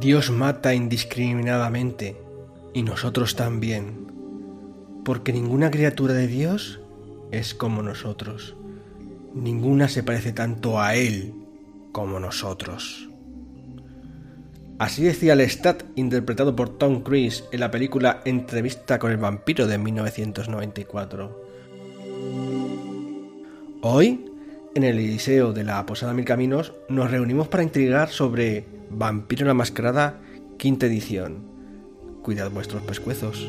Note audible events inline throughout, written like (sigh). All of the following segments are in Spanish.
Dios mata indiscriminadamente y nosotros también, porque ninguna criatura de Dios es como nosotros, ninguna se parece tanto a Él como nosotros. Así decía Lestat, interpretado por Tom Cruise en la película Entrevista con el vampiro de 1994. Hoy, en el Eliseo de la Posada Mil Caminos, nos reunimos para intrigar sobre Vampiro la Mascarada, quinta edición. Cuidad vuestros pescuezos.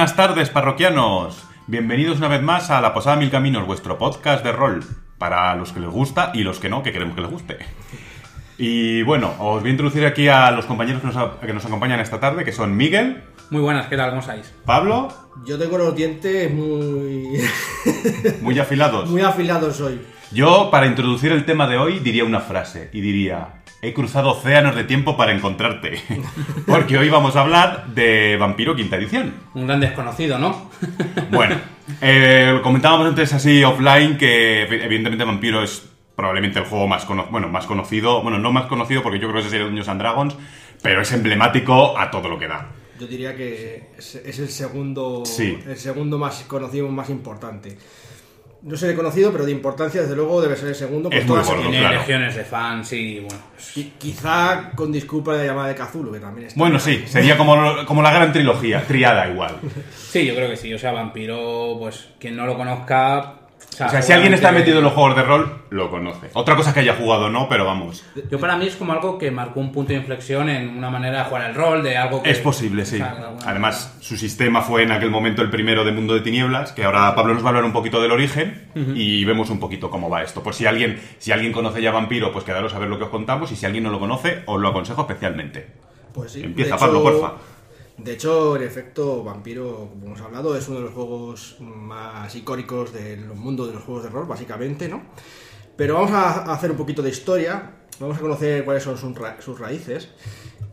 Buenas tardes, parroquianos. Bienvenidos una vez más a La Posada Mil Caminos, vuestro podcast de rol. Para los que les gusta y los que no, que queremos que les guste. Y bueno, os voy a introducir aquí a los compañeros que nos, que nos acompañan esta tarde, que son Miguel, Muy buenas, ¿qué tal? ¿Cómo estáis? Pablo, Yo tengo los dientes muy, muy afilados. (laughs) muy afilados hoy. Yo, para introducir el tema de hoy, diría una frase y diría: He cruzado océanos de tiempo para encontrarte. (laughs) Porque hoy vamos a hablar de Vampiro Quinta Edición. Un gran desconocido, ¿no? (laughs) Bueno, eh, comentábamos antes así offline que evidentemente Vampiro es probablemente el juego más, cono- bueno, más conocido, bueno, no más conocido porque yo creo que ese sería Dungeons and Dragons, pero es emblemático a todo lo que da. Yo diría que es, es el segundo Sí. el segundo más conocido, más importante. No sé de conocido, pero de importancia, desde luego, debe ser el segundo. por Es muy gordo. Tiene claro. legiones de fans y bueno. pues, Qui- Quizá con disculpa de la llamada de Cthulhu, que también está. Bueno, sí, sería como, como la gran trilogía, triada igual. Sí, yo creo que sí. O sea, Vampiro, pues quien no lo conozca. O sea, si alguien está metido en los juegos de rol, lo conoce. Otra cosa que haya jugado no, pero vamos. Yo para mí es como algo que marcó un punto de inflexión en una manera de jugar el rol, de algo que. Es posible, sí. o sea, Además, su sistema fue en aquel momento el primero de Mundo de Tinieblas, que ahora Pablo nos va a hablar un poquito del origen y vemos un poquito cómo va esto. Pues si alguien, si alguien conoce ya Vampiro, pues quedaros a ver lo que os contamos y si alguien no lo conoce, os lo aconsejo especialmente. Pues sí. Empieza, Pablo, porfa. De hecho, en efecto, Vampiro, como hemos hablado, es uno de los juegos más icónicos del mundo de los juegos de rol, básicamente, ¿no? Pero vamos a hacer un poquito de historia, vamos a conocer cuáles son sus, ra- sus raíces.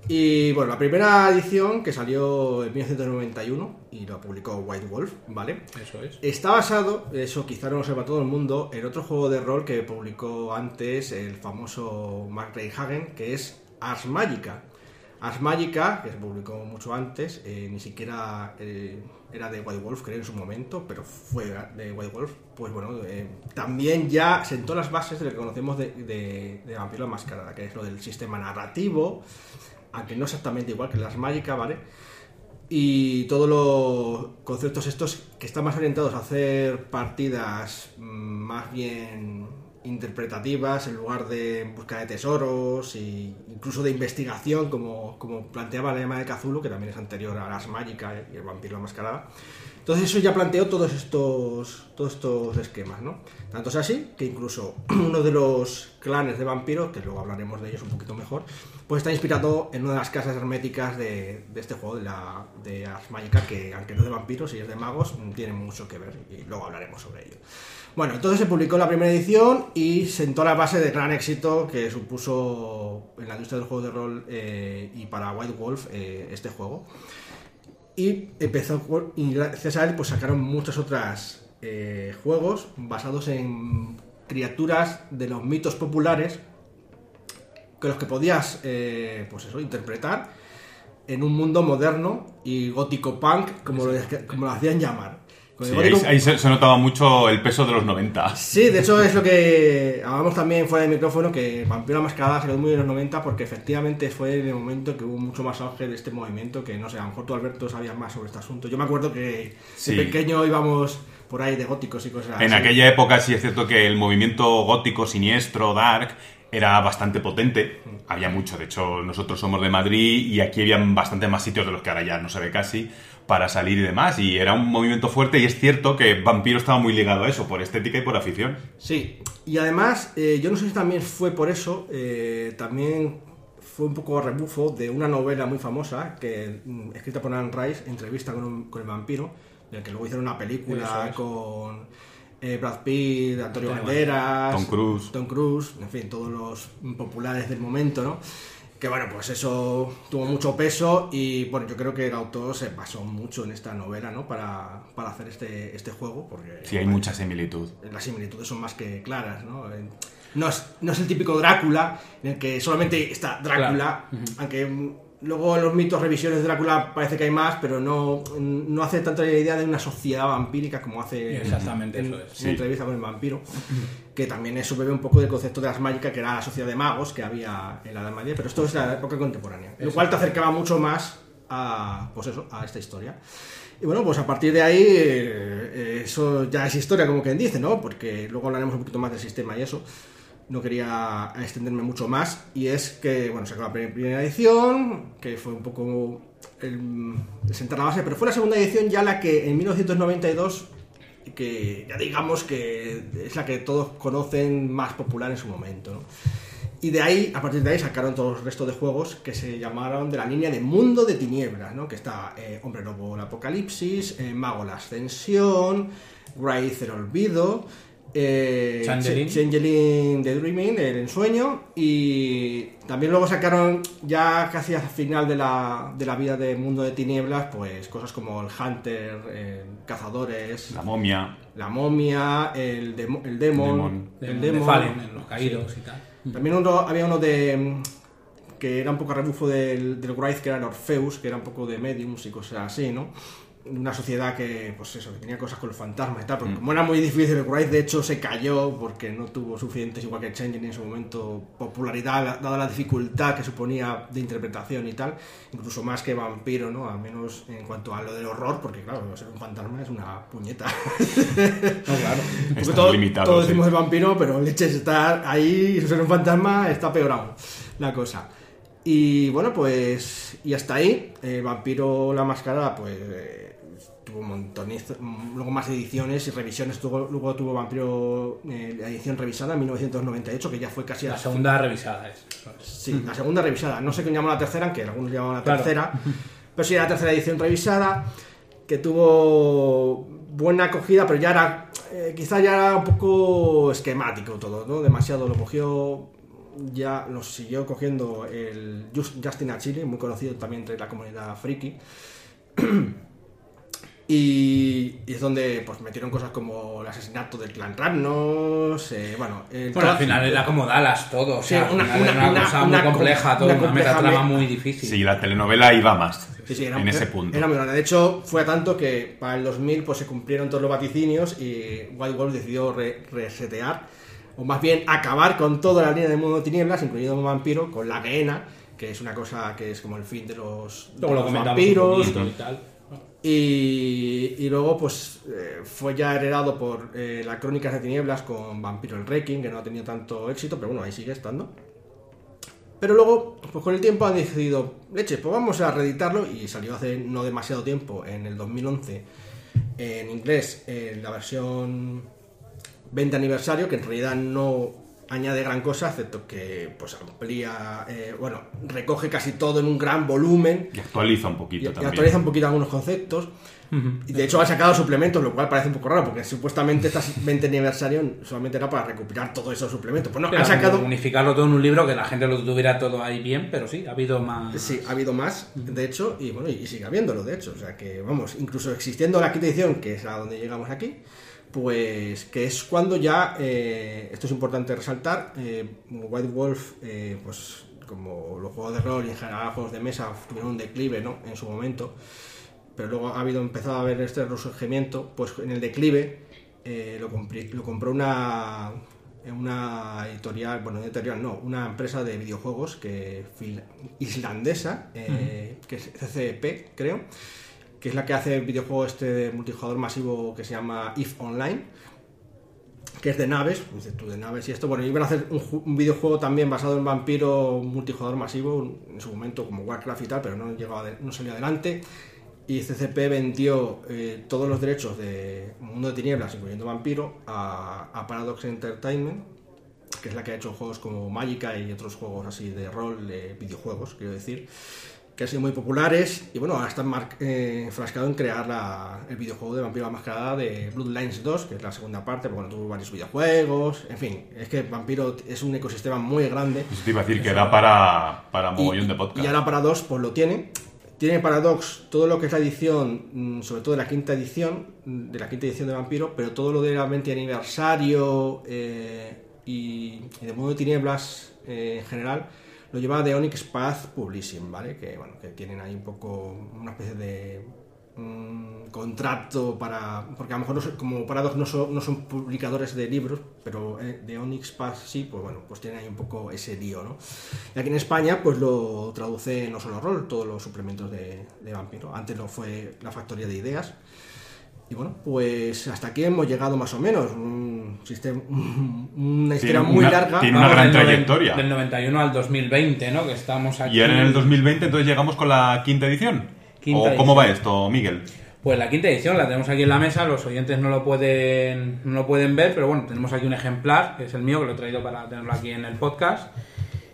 Y bueno, la primera edición que salió en 1991 y lo publicó White Wolf, ¿vale? Eso es. Está basado, eso quizá no lo sepa todo el mundo, en otro juego de rol que publicó antes el famoso Mark Hagen, que es Ars Magica. Ars Magica, que se publicó mucho antes, eh, ni siquiera eh, era de White Wolf, creo en su momento, pero fue de White Wolf, pues bueno, eh, también ya sentó las bases de lo que conocemos de, Vampiro la Mascarada, que es lo del sistema narrativo, aunque no exactamente igual que las Magica, ¿vale? y todos los conceptos estos que están más orientados a hacer partidas mm, más bien interpretativas en lugar de busca de tesoros e incluso de investigación como, como planteaba la llama de Cthulhu que también es anterior a las Magica y el vampiro la mascarada entonces eso ya planteó todos estos todos estos esquemas ¿no? tanto es así que incluso (clears throat) uno de los clanes de vampiros que luego hablaremos de ellos un poquito mejor pues está inspirado en una de las casas herméticas de, de este juego, de, la, de Ars Magica, que aunque no es de vampiros y es de magos, tiene mucho que ver y luego hablaremos sobre ello. Bueno, entonces se publicó la primera edición y sentó la base de gran éxito que supuso en la industria del juego de rol eh, y para White Wolf eh, este juego. Y empezó, con- y gracias a él pues sacaron muchos otros juegos basados en criaturas de los mitos populares que los que podías eh, pues eso interpretar en un mundo moderno y gótico punk como lo, como lo hacían llamar. Con Sí, ahí, se, se notaba mucho el peso de los 90. Sí, de hecho es lo que hablamos también fuera del micrófono, que Vampiro la Mascarada salió muy en los 90 porque efectivamente fue en el momento que hubo mucho más auge de este movimiento, que no sé, a lo mejor tú Alberto sabías más sobre este asunto. Yo me acuerdo que Sí. de pequeño íbamos por ahí de góticos y cosas En así. aquella época sí es cierto que el movimiento gótico, siniestro, dark, era bastante potente, había mucho, de hecho nosotros somos de Madrid y aquí había bastante más sitios de los que ahora ya no se ve casi para salir y demás, y era un movimiento fuerte y es cierto que Vampiro estaba muy ligado a eso, por estética y por afición. Sí, y además, eh, yo no sé si también fue por eso, eh, también fue un poco rebufo de una novela muy famosa, que mm, escrita por Anne Rice, Entrevista con, un- con el vampiro, del que luego hicieron una película es. con eh, Brad Pitt, Antonio Banderas, Tom Cruise. Tom Cruise, en fin, todos los populares del momento, ¿no? Que bueno, pues eso tuvo mucho peso y bueno, yo creo que el autor se basó mucho en esta novela, ¿no? Para, para hacer este, este juego, porque Sí, hay mucha similitud. las similitudes son más que claras, ¿no? Eh, No es, no es el típico Drácula en el que solamente está Drácula, aunque luego en los mitos, revisiones de Drácula parece que hay más, pero no, no hace tanto la idea de una sociedad vampírica como hace Exactamente, en, eso es. en Sí. entrevista con el vampiro, que también eso bebe un poco del concepto de las mágicas, que era la sociedad de magos que había en la Edad Media, pero esto es la época contemporánea, lo cual te acercaba mucho más a, pues eso, a esta historia. Y bueno, pues a partir de ahí, eh, eso ya es historia, como quien dice, ¿no? Porque luego hablaremos un poquito más del sistema y eso. No quería extenderme mucho más. Y es que, bueno, sacó la pri- primera edición, que fue un poco el, sentar la base, pero fue la segunda edición ya la que en 1992, que ya digamos que es la que todos conocen más popular en su momento. Y de ahí, a partir de ahí, sacaron todos los restos de juegos que se llamaron de la línea de Mundo de Tinieblas, ¿no? Que está eh, Hombre Lobo el Apocalipsis, eh, Mago la Ascensión, Wraith el Olvido, eh, Changeling. Ch- Changeling the Dreaming, el ensueño, y también luego sacaron, ya casi al final de la, de la vida de Mundo de Tinieblas, pues cosas como el Hunter, eh, Cazadores, La momia. la momia, el, el demon, Demon. De, el de demon. Fallen, en los caídos y tal. También uno- había uno de mm, que era un poco a rebufo del, del Wraith, que era el Orpheus, que era un poco de mediums y cosas así, ¿no? Una sociedad que, pues eso, que tenía cosas con los fantasmas y tal, porque como era muy difícil, el de hecho se cayó porque no tuvo suficientes, igual que Changeling en su momento, popularidad, la- dada la dificultad que suponía de interpretación y tal, incluso más que Vampiro, ¿no? Al menos en cuanto a lo del horror, porque claro, ser un fantasma es una puñeta. No, (laughs) claro. Porque todo- limitado, Todos sí. decimos el vampiro, pero leches estar ahí y ser un fantasma está peor aún la cosa. Y bueno, pues. Y hasta ahí, el vampiro la máscara, pues. eh, tuvo un montón. Luego más ediciones y revisiones. Tuvo, luego tuvo Vampiro eh, la edición revisada en 1998, que ya fue casi La a- segunda revisada es. Sí, la segunda revisada. No sé quién llamó la tercera, aunque algunos llamaban la Claro. tercera. Pero sí, era la tercera edición revisada, que tuvo buena acogida, pero ya era. eh, quizá ya era un poco esquemático todo, ¿no? Demasiado lo cogió. Ya lo siguió cogiendo el Just- Justin Achille, muy conocido también entre la comunidad friki. (clears throat) Y, y es donde pues metieron cosas como el asesinato del clan Ramnos, eh, bueno, el Bueno, al final era como Dallas todo. O sea, al una- final era una- cosa una muy com- compleja, todo, una compleja metatrama me- muy difícil. Sí, la telenovela iba más Sí, sí, era- en ese era- punto. Era muy grande. De hecho, fue a tanto que para el 2000 pues, se cumplieron todos los vaticinios y White Wolf decidió re- resetear, o más bien acabar con toda la línea de Mundo de Tinieblas, incluido un vampiro, con la Gehenna, que es una cosa que es como el fin de los, de los comentamos vampiros. y tal. Y, luego, pues, eh, fue ya heredado por eh, la Crónicas de Tinieblas con Vampiro el Wrecking, que no ha tenido tanto éxito, pero bueno, ahí sigue estando. Pero luego, pues con el tiempo han decidido, leche, pues vamos a reeditarlo y salió hace no demasiado tiempo, en el 2011, en inglés, en la versión 20 aniversario, que en realidad no añade gran cosa, excepto que pues amplía, eh, bueno, recoge casi todo en un gran volumen Y actualiza un y, poquito y también. actualiza un poquito algunos conceptos. Y de hecho han sacado suplementos, lo cual parece un poco raro, porque supuestamente este 20 aniversario solamente era para recuperar todos esos suplementos. Pues no, Era han sacado... unificarlo todo en un libro, que la gente lo tuviera todo ahí bien, pero sí, ha habido más. Sí, ha habido más, de hecho, y bueno, y sigue habiéndolo, de hecho. O sea que, vamos, incluso existiendo la quinta edición, que es a donde llegamos aquí, pues que es cuando ya, eh, esto es importante resaltar, eh, White Wolf, eh, pues como los juegos de rol y en general juegos de mesa tuvieron un declive, ¿no? En su momento, pero luego ha habido empezado a haber este resurgimiento, pues en el declive lo, lo compró una una editorial, bueno, una editorial no, una empresa de videojuegos que islandesa, que es CCP, creo, es la que hace el videojuego este de multijugador masivo que se llama If Online, que es de naves, dices tú de naves y esto, bueno, iban a hacer un, ju- un videojuego también basado en vampiro multijugador masivo en su momento como Warcraft y tal, pero no no salió adelante. Y CCP vendió eh, todos los derechos de Mundo de Tinieblas, incluyendo Vampiro, a, Paradox Entertainment, que es la que ha hecho juegos como Magica y otros juegos así de rol, de videojuegos, quiero decir, que han sido muy populares y bueno, ahora están eh, enfrascados en crear la- el videojuego de Vampiro la Mascarada de Bloodlines 2, que es la segunda parte, porque bueno, tuvo varios videojuegos, en fin, es que Vampiro es un ecosistema muy grande. Eso te iba a decir que da para, para mogollón Y- de podcast. Y ahora Paradox pues lo tiene. Tiene Paradox todo lo que es la edición, mm, sobre todo de la quinta edición, mm, de la quinta edición de Vampiro, pero todo lo de la 20 aniversario eh, y, y de Mundo de Tinieblas eh, en general, lo lleva de Onyx Path Publishing, ¿vale? Que bueno, que tienen ahí un poco una especie de mm, contrato para. Porque a lo mejor no son- como Paradox no son, no son publicadores de libros, pero eh, de Onyx Path sí, pues bueno, pues tienen ahí un poco ese lío, ¿no? Y aquí en España, pues lo traduce no solo Roll, todos los suplementos de, de Vampiro. Antes lo fue la factoría de ideas. Y bueno, pues hasta aquí hemos llegado más o menos. Un sistema, (laughs) una historia muy una- larga. tiene una gran del trayectoria. Del 91 al 2020, ¿no? Que estamos aquí. Y ahora en el 2020 entonces llegamos con la quinta edición. Quinta ¿O cómo va esto, Miguel? Pues la quinta edición la tenemos aquí en la mesa, los oyentes no lo pueden no lo pueden ver, pero bueno, tenemos aquí un ejemplar, que es el mío, que lo he traído para tenerlo aquí en el podcast.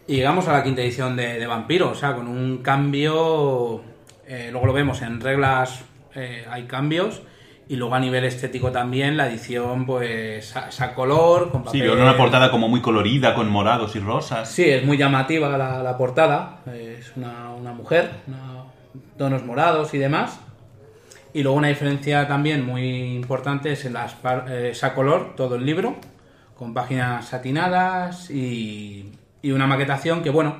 Y llegamos a la quinta edición de, de Vampiro, o sea, con un cambio, eh, luego lo vemos en reglas, eh, hay cambios, y luego a nivel estético también, la edición pues a, a color, con Sí, papel... veo una portada como muy colorida, con morados y rosas. Sí, es muy llamativa la, la portada. Es una, una mujer, una- tonos morados y demás. Y luego una diferencia también muy importante es en las par- eh, es a color todo el libro, con páginas satinadas y, y una maquetación que, bueno,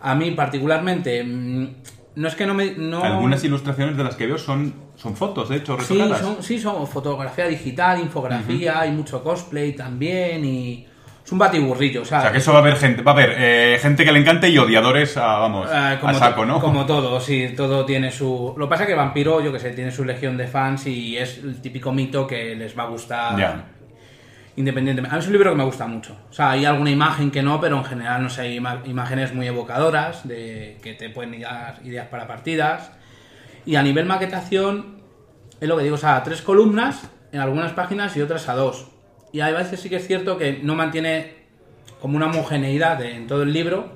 a mí particularmente, mm, no es que no me... No... Algunas ilustraciones de las que veo son, son fotos, de hecho, Sí, retocadas. son, sí, son fotografía digital, infografía, hay mucho cosplay también y... Es un batiburrillo, O sea, que ¿sabes? eso va a haber gente, va a haber eh, gente que le encante y odiadores a, vamos, Ah, a saco, ¿no? Como todo, sí, todo tiene su... Lo que pasa es que Vampiro, yo que sé, tiene su legión de fans y es el típico mito que les va a gustar independientemente. A mí es un libro que me gusta mucho. O sea, hay alguna imagen que no, pero en general, no sé, hay imágenes muy evocadoras de que te pueden dar ideas para partidas. Y a nivel maquetación, es lo que digo, o sea, a tres columnas en algunas páginas y otras a dos. Y a veces sí que es cierto que no mantiene como una homogeneidad en todo el libro.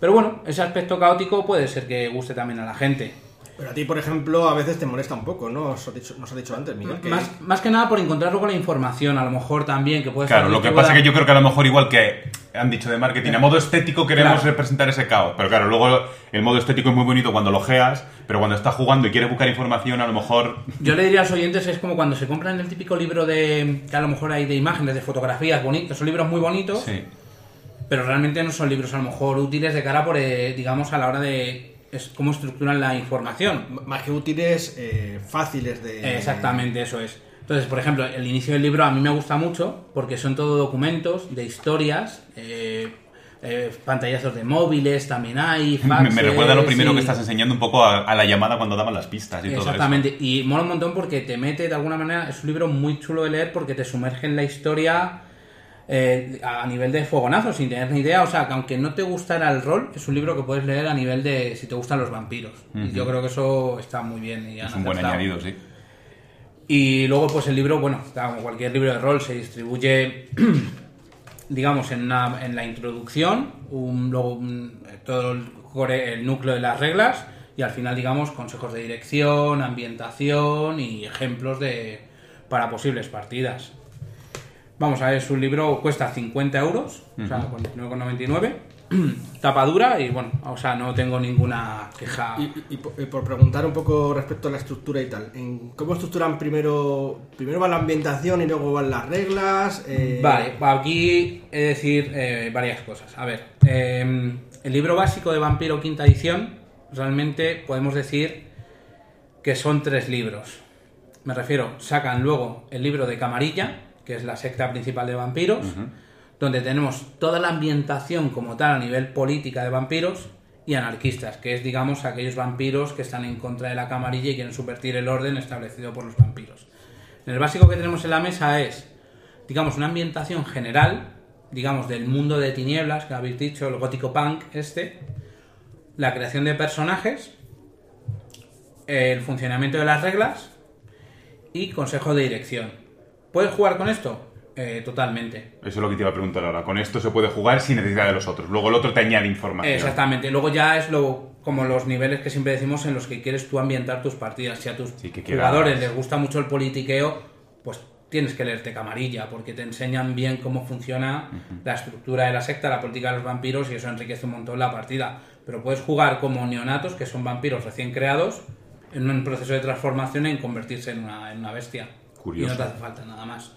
Pero bueno, ese aspecto caótico puede ser que guste también a la gente. Pero a ti, por ejemplo, a veces te molesta un poco, ¿no? Os ha dicho, nos ha dicho antes, Miguel. Que... Más, más que nada por encontrar luego la información, a lo mejor también, que puede Claro, lo que pasa es que yo creo que a lo mejor igual que han dicho de marketing, a modo estético queremos Claro. representar ese caos. Pero claro, luego el modo estético es muy bonito cuando lo geas, pero cuando estás jugando y quieres buscar información, a lo mejor... Yo le diría a los oyentes, es como cuando se compran el típico libro de. que a lo mejor hay de imágenes, de fotografías bonitos, son libros muy bonitos, Sí. pero realmente no son libros a lo mejor útiles de cara por, eh, digamos, a la hora de es, cómo estructuran la información. Más que útiles, eh, fáciles de... Exactamente, eso es. Entonces, por ejemplo, el inicio del libro a mí me gusta mucho porque son todo documentos de historias, eh, eh, pantallazos de móviles también hay, (laughs) Me, faxes, me recuerda lo primero y- que estás enseñando un poco a, a la llamada cuando daban las pistas y todo Exactamente, y mola un montón porque te mete de alguna manera, es un libro muy chulo de leer porque te sumerge en la historia eh, a nivel de fogonazo, sin tener ni idea. O sea, que aunque no te gustara el rol, es un libro que puedes leer a nivel de si te gustan los vampiros. Y yo creo que eso está muy bien. Y Es un buen añadido, sí. Y luego, pues el libro, bueno, como cualquier libro de rol, se distribuye, (clears throat) digamos, en, una- en la introducción, un, luego un- todo el, core- el núcleo de las reglas y al final, digamos, consejos de dirección, ambientación y ejemplos de para posibles partidas. Vamos a ver, su libro cuesta 50 euros, o sea, 49,99. (clears throat) Tapa dura y bueno, o sea, no tengo ninguna queja. Y, y- y por, y por preguntar un poco respecto a la estructura y tal, ¿en ¿cómo estructuran primero? Primero va la ambientación y luego van las reglas. eh, Vale, aquí he de decir eh, varias cosas. A ver, eh, el libro básico de Vampiro quinta edición, realmente podemos decir que son tres libros. Me refiero, sacan luego el libro de Camarilla, que es la secta principal de vampiros, donde tenemos toda la ambientación como tal a nivel política de vampiros y anarquistas, que es, digamos, aquellos vampiros que están en contra de la camarilla y quieren subvertir el orden establecido por los vampiros. El básico que tenemos en la mesa es digamos, una ambientación general, digamos, del mundo de tinieblas que habéis dicho, el gótico punk este, la creación de personajes, el funcionamiento de las reglas y consejo de dirección. ¿Puedes jugar con esto? Eh, totalmente. Eso es lo que te iba a preguntar ahora. Con esto se puede jugar sin necesidad de los otros. Luego el otro te añade información. Exactamente. Luego ya es lo como los niveles que siempre decimos en los que quieres tú ambientar tus partidas. Si a tus Sí, que jugadores les gusta mucho el politiqueo, pues tienes que leerte camarilla, porque te enseñan bien cómo funciona la estructura de la secta, la política de los vampiros, y eso enriquece un montón la partida. Pero puedes jugar como neonatos, que son vampiros recién creados, en un proceso de transformación en convertirse en una, en una bestia. Curioso. Y no te hace falta nada más.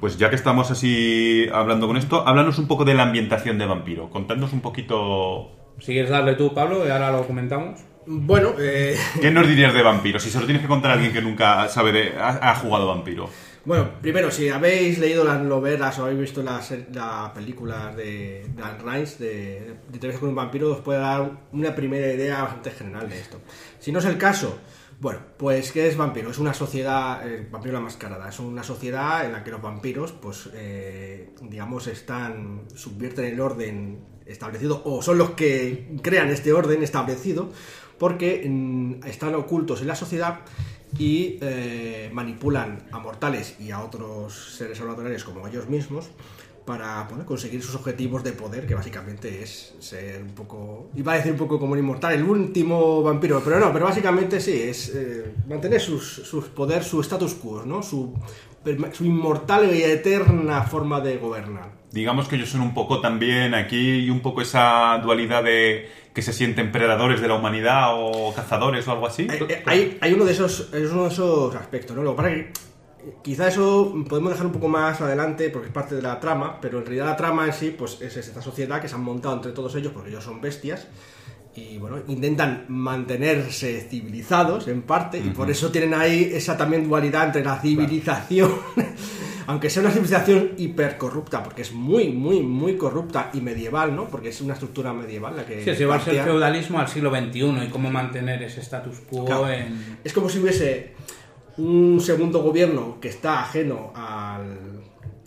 Pues ya que estamos así hablando con esto, háblanos un poco de la ambientación de Vampiro. Contadnos un poquito... Si quieres darle tú, Pablo, y ahora lo comentamos. Bueno, eh, ¿Qué nos dirías de Vampiro? Si se lo tienes que contar a alguien que nunca sabe de... ha, ha jugado Vampiro. bueno, primero, si habéis leído las novelas o habéis visto las la películas de Dan Rice de, de Tres con un vampiro, os puede dar una primera idea bastante general de esto. Si no es el caso, bueno, pues ¿qué es vampiro? Es una sociedad, eh, vampiro la mascarada, es una sociedad en la que los vampiros, pues, eh, digamos, están, subvierten el orden establecido o son los que crean este orden establecido porque mm, están ocultos en la sociedad y eh, manipulan a mortales y a otros seres sobrenaturales como ellos mismos para bueno, conseguir sus objetivos de poder, que básicamente es ser un poco, iba a decir un poco como un inmortal, el último vampiro, pero no, pero básicamente sí, es eh, mantener sus, sus poder, su status quo, ¿no? Su, su inmortal y eterna forma de gobernar. Digamos que ellos son un poco también aquí y un poco esa dualidad de que se sienten predadores de la humanidad o cazadores o algo así. Hay, hay- hay uno de esos es uno de esos aspectos, ¿no? Lo que pasa es que quizá eso podemos dejar un poco más adelante porque es parte de la trama, pero en realidad la trama en sí pues es esta sociedad que se han montado entre todos ellos porque ellos son bestias y bueno, intentan mantenerse civilizados en parte y por eso tienen ahí esa también dualidad entre la civilización (laughs) aunque sea una civilización hipercorrupta porque es muy muy muy corrupta y medieval, ¿no? Porque es una estructura medieval la que Sí, el partea- feudalismo al siglo XXI y cómo mantener ese status quo Claro. en... Es como si hubiese un segundo gobierno que está ajeno al-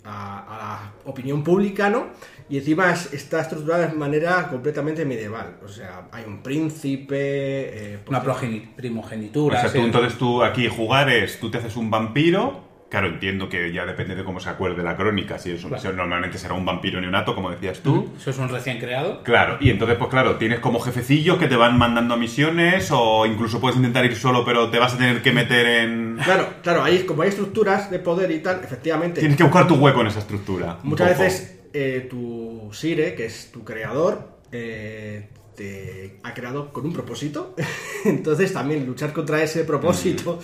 a, a la opinión pública, ¿no? Y encima es- está estructurada de manera completamente medieval. O sea, hay un príncipe... eh, Una pues, O primogenitura. sea, sí. tú entonces tú aquí jugar es, tú te haces un vampiro. Claro, entiendo que ya depende de cómo se acuerde la crónica. Si es un- Claro. normalmente será un vampiro neonato, como decías tú. Eso es un recién creado. Claro, y entonces, pues claro, tienes como jefecillos que te van mandando a misiones o incluso puedes intentar ir solo, pero te vas a tener que meter en... Claro, claro, ahí como hay estructuras de poder y tal, efectivamente... Tienes que buscar tu hueco en esa estructura. Muchas veces eh, tu Sire, que es tu creador, eh, te ha creado con un propósito. (laughs) Entonces también luchar contra ese propósito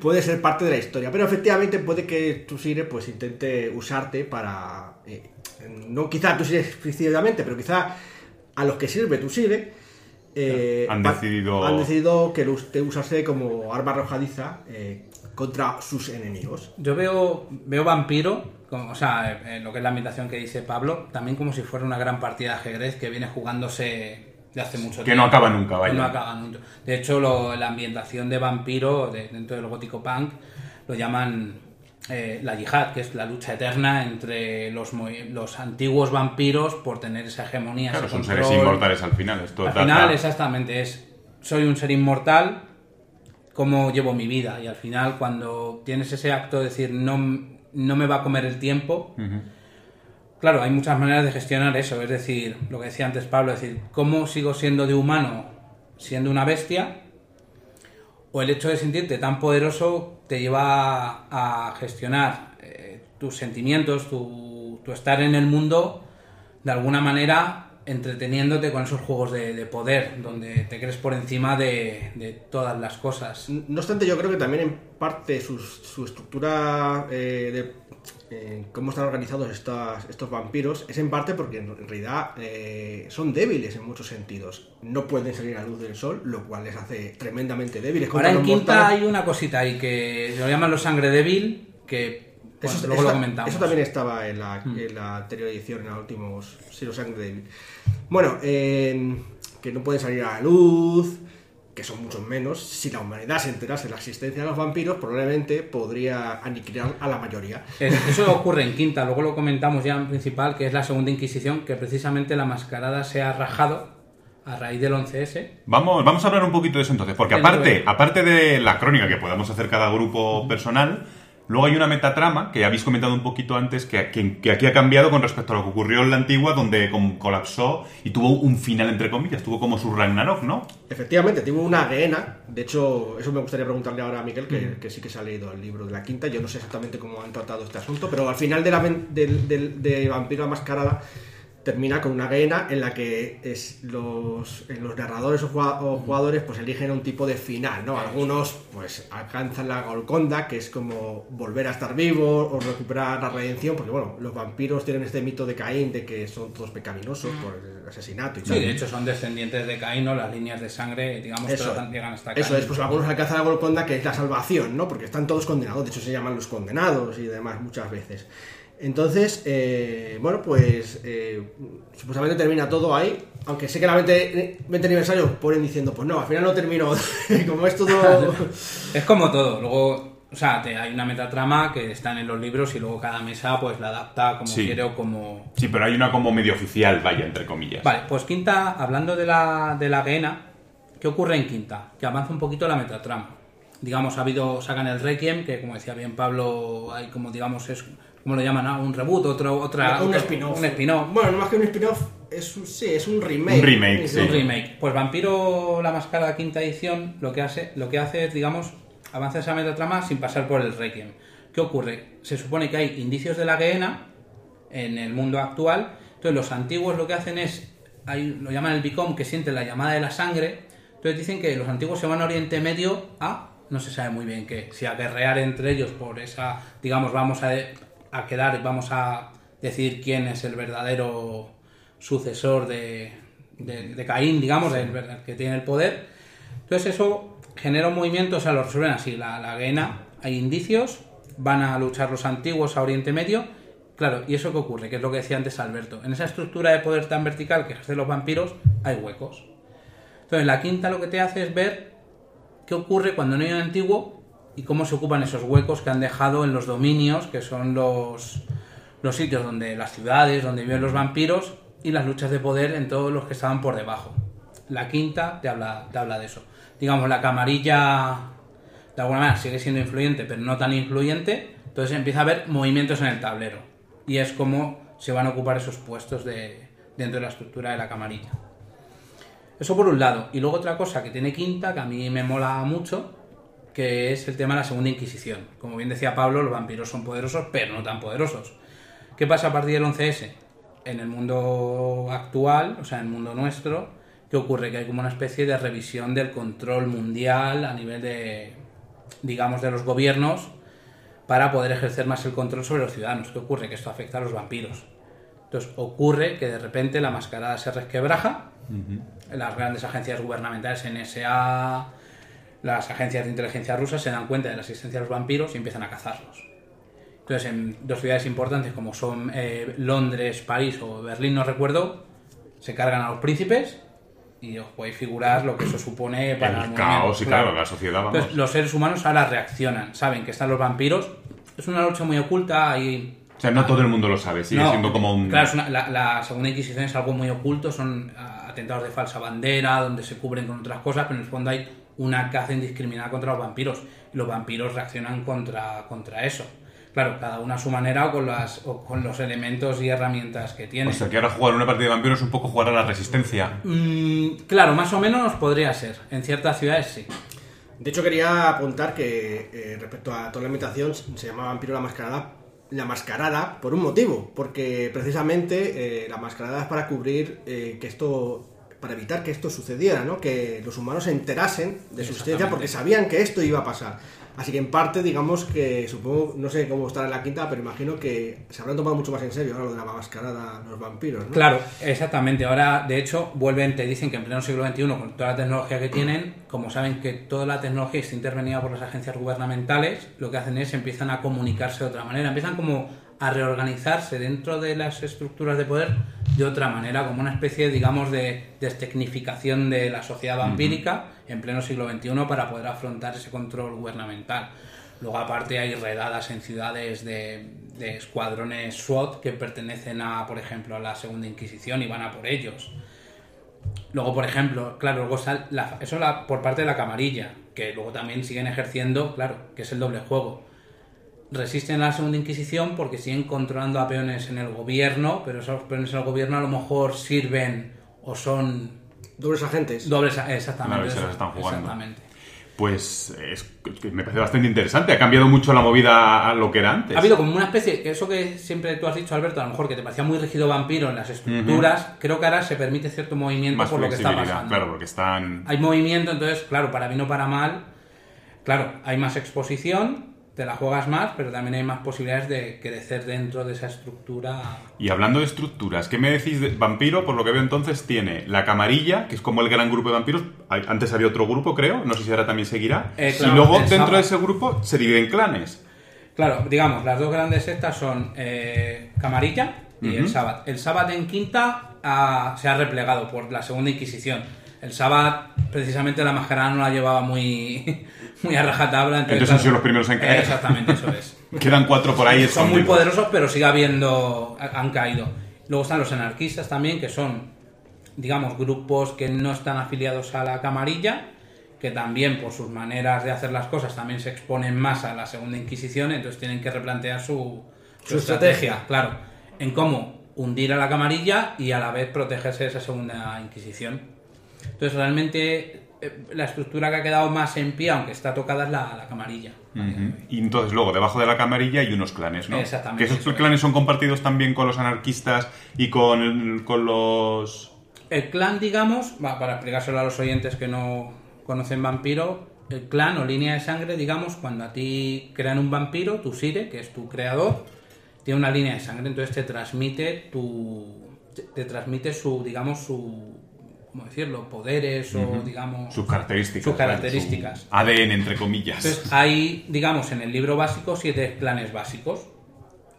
puede ser parte de la historia. Pero efectivamente puede que tu Sire pues intente usarte para... eh, no quizá tu Sire explícitamente, pero quizá a los que sirve tu Sire... eh, Han decidido- han decidido que lo usted usarse como arma arrojadiza eh, contra sus enemigos. Yo veo, veo Vampiro, como, o sea, en lo que es la ambientación que dice Pablo, también como si fuera una gran partida de ajedrez que viene jugándose de hace mucho Que no acaba nunca, vaya. No acaba nunca. De hecho, lo- la ambientación de Vampiro de- dentro del gótico punk lo llaman eh, la yihad, que es la lucha eterna entre los, los antiguos vampiros por tener esa hegemonía. Claro, ese son seres inmortales al final. Esto Al da- final, da- exactamente, es soy un ser inmortal, ¿cómo llevo mi vida? Y al final, cuando tienes ese acto de decir no, no me va a comer el tiempo, claro, hay muchas maneras de gestionar eso. Es decir, lo que decía antes Pablo, es decir, ¿cómo sigo siendo de humano siendo una bestia? O el hecho de sentirte tan poderoso te lleva a, gestionar eh, tus sentimientos, tu, tu estar en el mundo de alguna manera entreteniéndote con esos juegos de, de poder, donde te crees por encima de, de todas las cosas. No obstante, yo creo que también en parte su, su estructura eh, de eh, cómo están organizados estas- estos vampiros es en parte porque en realidad eh, son débiles en muchos sentidos. No pueden salir a la luz del sol, lo cual les hace tremendamente débiles. Ahora en quinta mortales. hay una cosita ahí que lo llaman los sangre débil, que bueno, Eso, luego eso- lo comentamos. eso también estaba en la, en la anterior edición, en los últimos Zero Sangre Débil. Bueno, eh, que no pueden salir a la luz, que son muchos menos, si la humanidad se enterase de la existencia de los vampiros, probablemente podría aniquilar a la mayoría. Eso ocurre en Quinta, luego lo comentamos ya en principal, que es la Segunda Inquisición, que precisamente la mascarada se ha rajado a raíz del 11S. Vamos, vamos a hablar un poquito de eso entonces, porque aparte, aparte de la crónica que podamos hacer cada grupo personal, Luego hay una metatrama que habéis comentado un poquito antes que, que, aquí ha cambiado con respecto a lo que ocurrió en la antigua, donde colapsó y tuvo un final, entre comillas, tuvo como su Ragnarok, ¿no? Efectivamente, tuvo una geena. De hecho, eso me gustaría preguntarle ahora a Miguel, que, sí que se ha leído el libro de la quinta. Yo no sé exactamente cómo han tratado este asunto, pero al final de, la, de, de Vampiro Mascarada termina con una guena en la que es los, los narradores o jugadores pues eligen un tipo de final, ¿no? Algunos pues alcanzan la Golconda, que es como volver a estar vivo o recuperar la redención, porque bueno, los vampiros tienen este mito de Caín de que son todos pecaminosos por el asesinato y Sí, de hecho son descendientes de Caín, o las líneas de sangre, digamos, eso, llegan hasta Caín. Eso es, pues algunos alcanzan la Golconda, que es la salvación, ¿no? Porque están todos condenados, de hecho se llaman los condenados y demás muchas veces. Entonces, eh, bueno, pues eh, supuestamente termina todo ahí, aunque sé que la 20, 20 aniversario ponen diciendo, pues no, al final no terminó, (laughs) como es todo... es como todo, luego, o sea, hay una metatrama que están en los libros y luego cada mesa pues la adapta como quiere o como... Sí, pero hay una como medio oficial, vaya, entre comillas. Vale, pues Quinta, hablando de la, de la Guena, ¿qué ocurre en Quinta? Que avanza un poquito la metatrama. Digamos, ha habido, sacan el Requiem, que como decía bien Pablo, hay como digamos es ¿cómo lo llaman? ¿Un reboot? Otro, otra, un spin-off. Un spin-off. Bueno, no más que un spin-off, es un, sí, es un remake. Un remake, sí. Un remake. Pues Vampiro la Máscara quinta edición lo que hace, lo que hace es, digamos, avanza esa metatrama sin pasar por el Requiem. ¿Qué ocurre? Se supone que hay indicios de la Gehenna en el mundo actual. Entonces los antiguos lo que hacen es, hay, lo llaman el Bicom, que siente la llamada de la sangre. Entonces dicen que los antiguos se van a Oriente Medio a no se sabe muy bien qué, si a guerrear entre ellos por esa, digamos, vamos a, a quedar, vamos a decir quién es el verdadero sucesor de, de, Caín, digamos, el, que tiene el poder. Entonces eso genera un movimiento, o sea, lo resuelven así, la, la guena, hay indicios, van a luchar los antiguos a Oriente Medio, claro, ¿y eso qué ocurre? Que es lo que decía antes Alberto, en esa estructura de poder tan vertical que ejercen los vampiros, hay huecos. Entonces la quinta lo que te hace es ver qué ocurre cuando no hay un antiguo y cómo se ocupan esos huecos que han dejado en los dominios, que son los, los sitios donde las ciudades, donde viven los vampiros y las luchas de poder en todos los que estaban por debajo. La quinta te habla, te habla de eso. Digamos, la camarilla de alguna manera sigue siendo influyente, pero no tan influyente, entonces empieza a haber movimientos en el tablero. Y es como se van a ocupar esos puestos de, dentro de la estructura de la camarilla. Eso por un lado. Y luego otra cosa que tiene quinta, que a mí me mola mucho, que es el tema de la Segunda Inquisición. Como bien decía Pablo, los vampiros son poderosos, pero no tan poderosos. ¿Qué pasa a partir del 11S? En el mundo actual, o sea, en el mundo nuestro, ¿qué ocurre? Que hay como una especie de revisión del control mundial a nivel de, digamos, de los gobiernos para poder ejercer más el control sobre los ciudadanos. ¿Qué ocurre? Que esto afecta a los vampiros. Entonces ocurre que de repente la mascarada se resquebraja, las grandes agencias gubernamentales, NSA, las agencias de inteligencia rusas se dan cuenta de la existencia de los vampiros y empiezan a cazarlos. Entonces, en dos ciudades importantes como son eh, Londres, París o Berlín, no recuerdo, se cargan a los príncipes y os podéis figurar lo que eso supone para el, caos y claro, la sociedad. Entonces, los seres humanos ahora reaccionan, saben que están los vampiros. Es una lucha muy oculta y o sea, no todo el mundo lo sabe, sigue siendo como un... Claro, la, la, Segunda Inquisición es algo muy oculto, son atentados de falsa bandera, donde se cubren con otras cosas, pero en el fondo hay una caza indiscriminada contra los vampiros. Y los vampiros reaccionan contra, contra eso. Claro, cada uno a su manera o con, las, con los elementos y herramientas que tiene. O sea, que ahora jugar una partida de vampiros es un poco jugar a la resistencia. Mm, claro, más o menos podría ser. En ciertas ciudades sí. De hecho, quería apuntar que eh, respecto a toda la imitación se llama Vampiro la Mascarada la mascarada por un motivo, porque precisamente eh, la mascarada es para cubrir eh, que esto para evitar que esto sucediera, ¿no? Que los humanos se enterasen de su existencia porque sabían que esto iba a pasar. Así que en parte, digamos que supongo, no sé cómo estará en la quinta, pero imagino que se habrán tomado mucho más en serio ahora lo de la mascarada los vampiros, ¿no? Claro, exactamente. Ahora, de hecho, vuelven, te dicen que en pleno siglo XXI, con toda la tecnología que tienen, como saben que toda la tecnología está intervenida por las agencias gubernamentales, lo que hacen es empiezan a comunicarse de otra manera, empiezan como a reorganizarse dentro de las estructuras de poder de otra manera, como una especie, digamos, de destecnificación de la sociedad vampírica en pleno siglo XXI para poder afrontar ese control gubernamental. Luego, aparte, hay redadas en ciudades de, de escuadrones SWAT que pertenecen a, por ejemplo, a la Segunda Inquisición y van a por ellos. Luego, por ejemplo, claro, luego sal- la- eso la- por parte de la camarilla, que luego también siguen ejerciendo, claro, que es el doble juego. Resisten a la Segunda Inquisición porque siguen controlando a peones en el gobierno, pero esos peones en el gobierno a lo mejor sirven o son Dobles agentes. dobles. Exactamente. Se las están jugando. Exactamente. Pues es que me parece bastante interesante. Ha cambiado mucho la movida a lo que era antes. Ha habido como una especie, que eso que siempre tú has dicho, Alberto, a lo mejor que te parecía muy rígido vampiro en las estructuras, creo que ahora se permite cierto movimiento más por lo que está flexibilidad, pasando. claro, porque están... Hay movimiento, entonces, claro, para bien o para mal, claro, hay más exposición, te la juegas más, pero también hay más posibilidades de crecer dentro de esa estructura. Y hablando de estructuras, ¿qué me decís de vampiro? Por lo que veo entonces tiene la camarilla, que es como el gran grupo de vampiros. Antes había otro grupo, creo. No sé si ahora también seguirá. Eh, claro, y luego dentro de ese grupo se divide en clanes. Claro, digamos, las dos grandes sectas son eh, Camarilla y el. Sabbat. El Sabbat en quinta se ha replegado por la segunda Inquisición. El Sabbat, precisamente, la mascarada no la llevaba muy, muy a rajatabla. Entonces han sido los primeros en caer. Exactamente, eso es. (laughs) Quedan cuatro por ahí son muy poderosos, pero sigue habiendo. han caído. Luego están los anarquistas también, que son, digamos, grupos que no están afiliados a la camarilla, que también por sus maneras de hacer las cosas también se exponen más a la segunda Inquisición, entonces tienen que replantear su, Su estrategia. claro, en cómo hundir a la camarilla y a la vez protegerse de esa segunda Inquisición. Entonces realmente la estructura que ha quedado más en pie, aunque está tocada, es la, la camarilla. Y entonces luego debajo de la camarilla hay unos clanes, ¿no? Exactamente, Que esos eso es. clanes son compartidos también con los anarquistas y con, con los... El clan, digamos, para explicárselo a los oyentes que no conocen vampiro, el clan o línea de sangre, digamos, cuando a ti crean un vampiro, tu Sire, que es tu creador, tiene una línea de sangre, entonces te transmite tu. te transmite su, digamos, su. ¿Cómo decirlo? Poderes o, digamos. Sus características. Sus características. su ADN, entre comillas. Entonces hay, digamos, en el libro básico siete clanes básicos.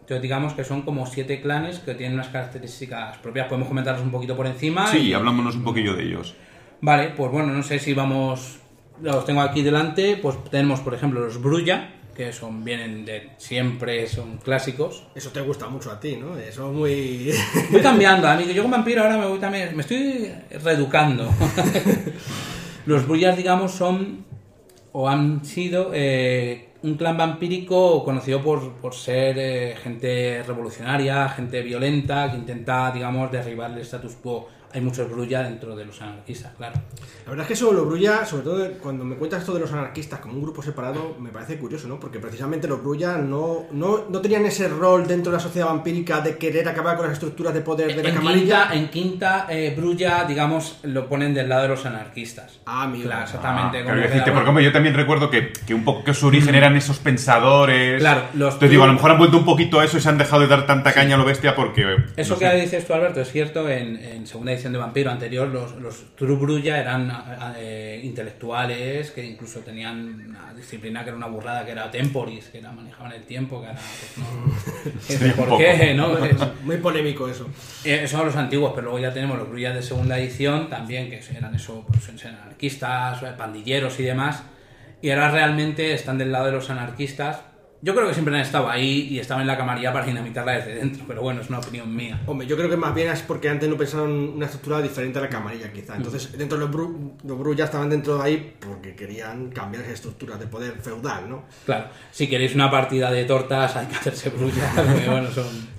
Entonces digamos que son como siete clanes que tienen unas características propias. Podemos comentarlos un poquito por encima. sí, y- hablámonos un poquillo de ellos. Vale, pues bueno, no sé si vamos. Los tengo aquí delante. Pues tenemos, por ejemplo, los Brulla, que son vienen de siempre, son clásicos. Eso te gusta mucho a ti, ¿no? Eso es muy... (laughs) Voy cambiando, a mí que yo con vampiro ahora me voy también. Me estoy reeducando. (laughs) los Brullas, digamos, son o han sido eh, un clan vampírico conocido por, por ser eh, gente revolucionaria, gente violenta, que intenta, digamos, derribar el status quo. Hay muchos Brulla dentro de los anarquistas, claro. La verdad es que eso lo Brulla, sobre todo cuando me cuentas esto de los anarquistas como un grupo separado, me parece curioso, ¿no? Porque precisamente los Brulla no, no, no tenían ese rol dentro de la sociedad vampírica de querer acabar con las estructuras de poder de la en camarilla. quinta, en quinta eh, Brulla, digamos, lo ponen del lado de los anarquistas. Ah, amigo. Claro, exactamente. Ah, como claro, decirte, porque hombre, yo también recuerdo que, que un poco que su origen eran esos pensadores. Claro, los Entonces digo, a lo mejor han vuelto un poquito a eso y se han dejado de dar tanta caña a lo bestia porque. Eso no que sé. dices tú, Alberto, es cierto. En, en segunda edición de Vampiro anterior, los, los True Brulla eran eh, intelectuales que incluso tenían una disciplina que era una burrada, que era Temporis, que era manejaban el tiempo, que era. Pues, no, (laughs) Sí, ¿Por qué? ¿no? (laughs) Es- Muy polémico eso. Eh, son los antiguos, pero luego ya tenemos los Brullas de segunda edición también, que eran eso, pues, anarquistas, eh, pandilleros y demás. Y ahora realmente están del lado de los anarquistas. Yo creo que siempre han estado ahí y estaban en la camarilla para dinamitarla desde dentro, pero bueno, es una opinión mía. Hombre, yo creo que más bien es porque antes no pensaron una estructura diferente a la camarilla, quizá. Entonces, dentro de los Bru, los Bru ya estaban dentro de ahí porque querían cambiar esa estructura de poder feudal, ¿no? Claro, si queréis una partida de tortas hay que hacerse brullas, (laughs) porque, bueno, son...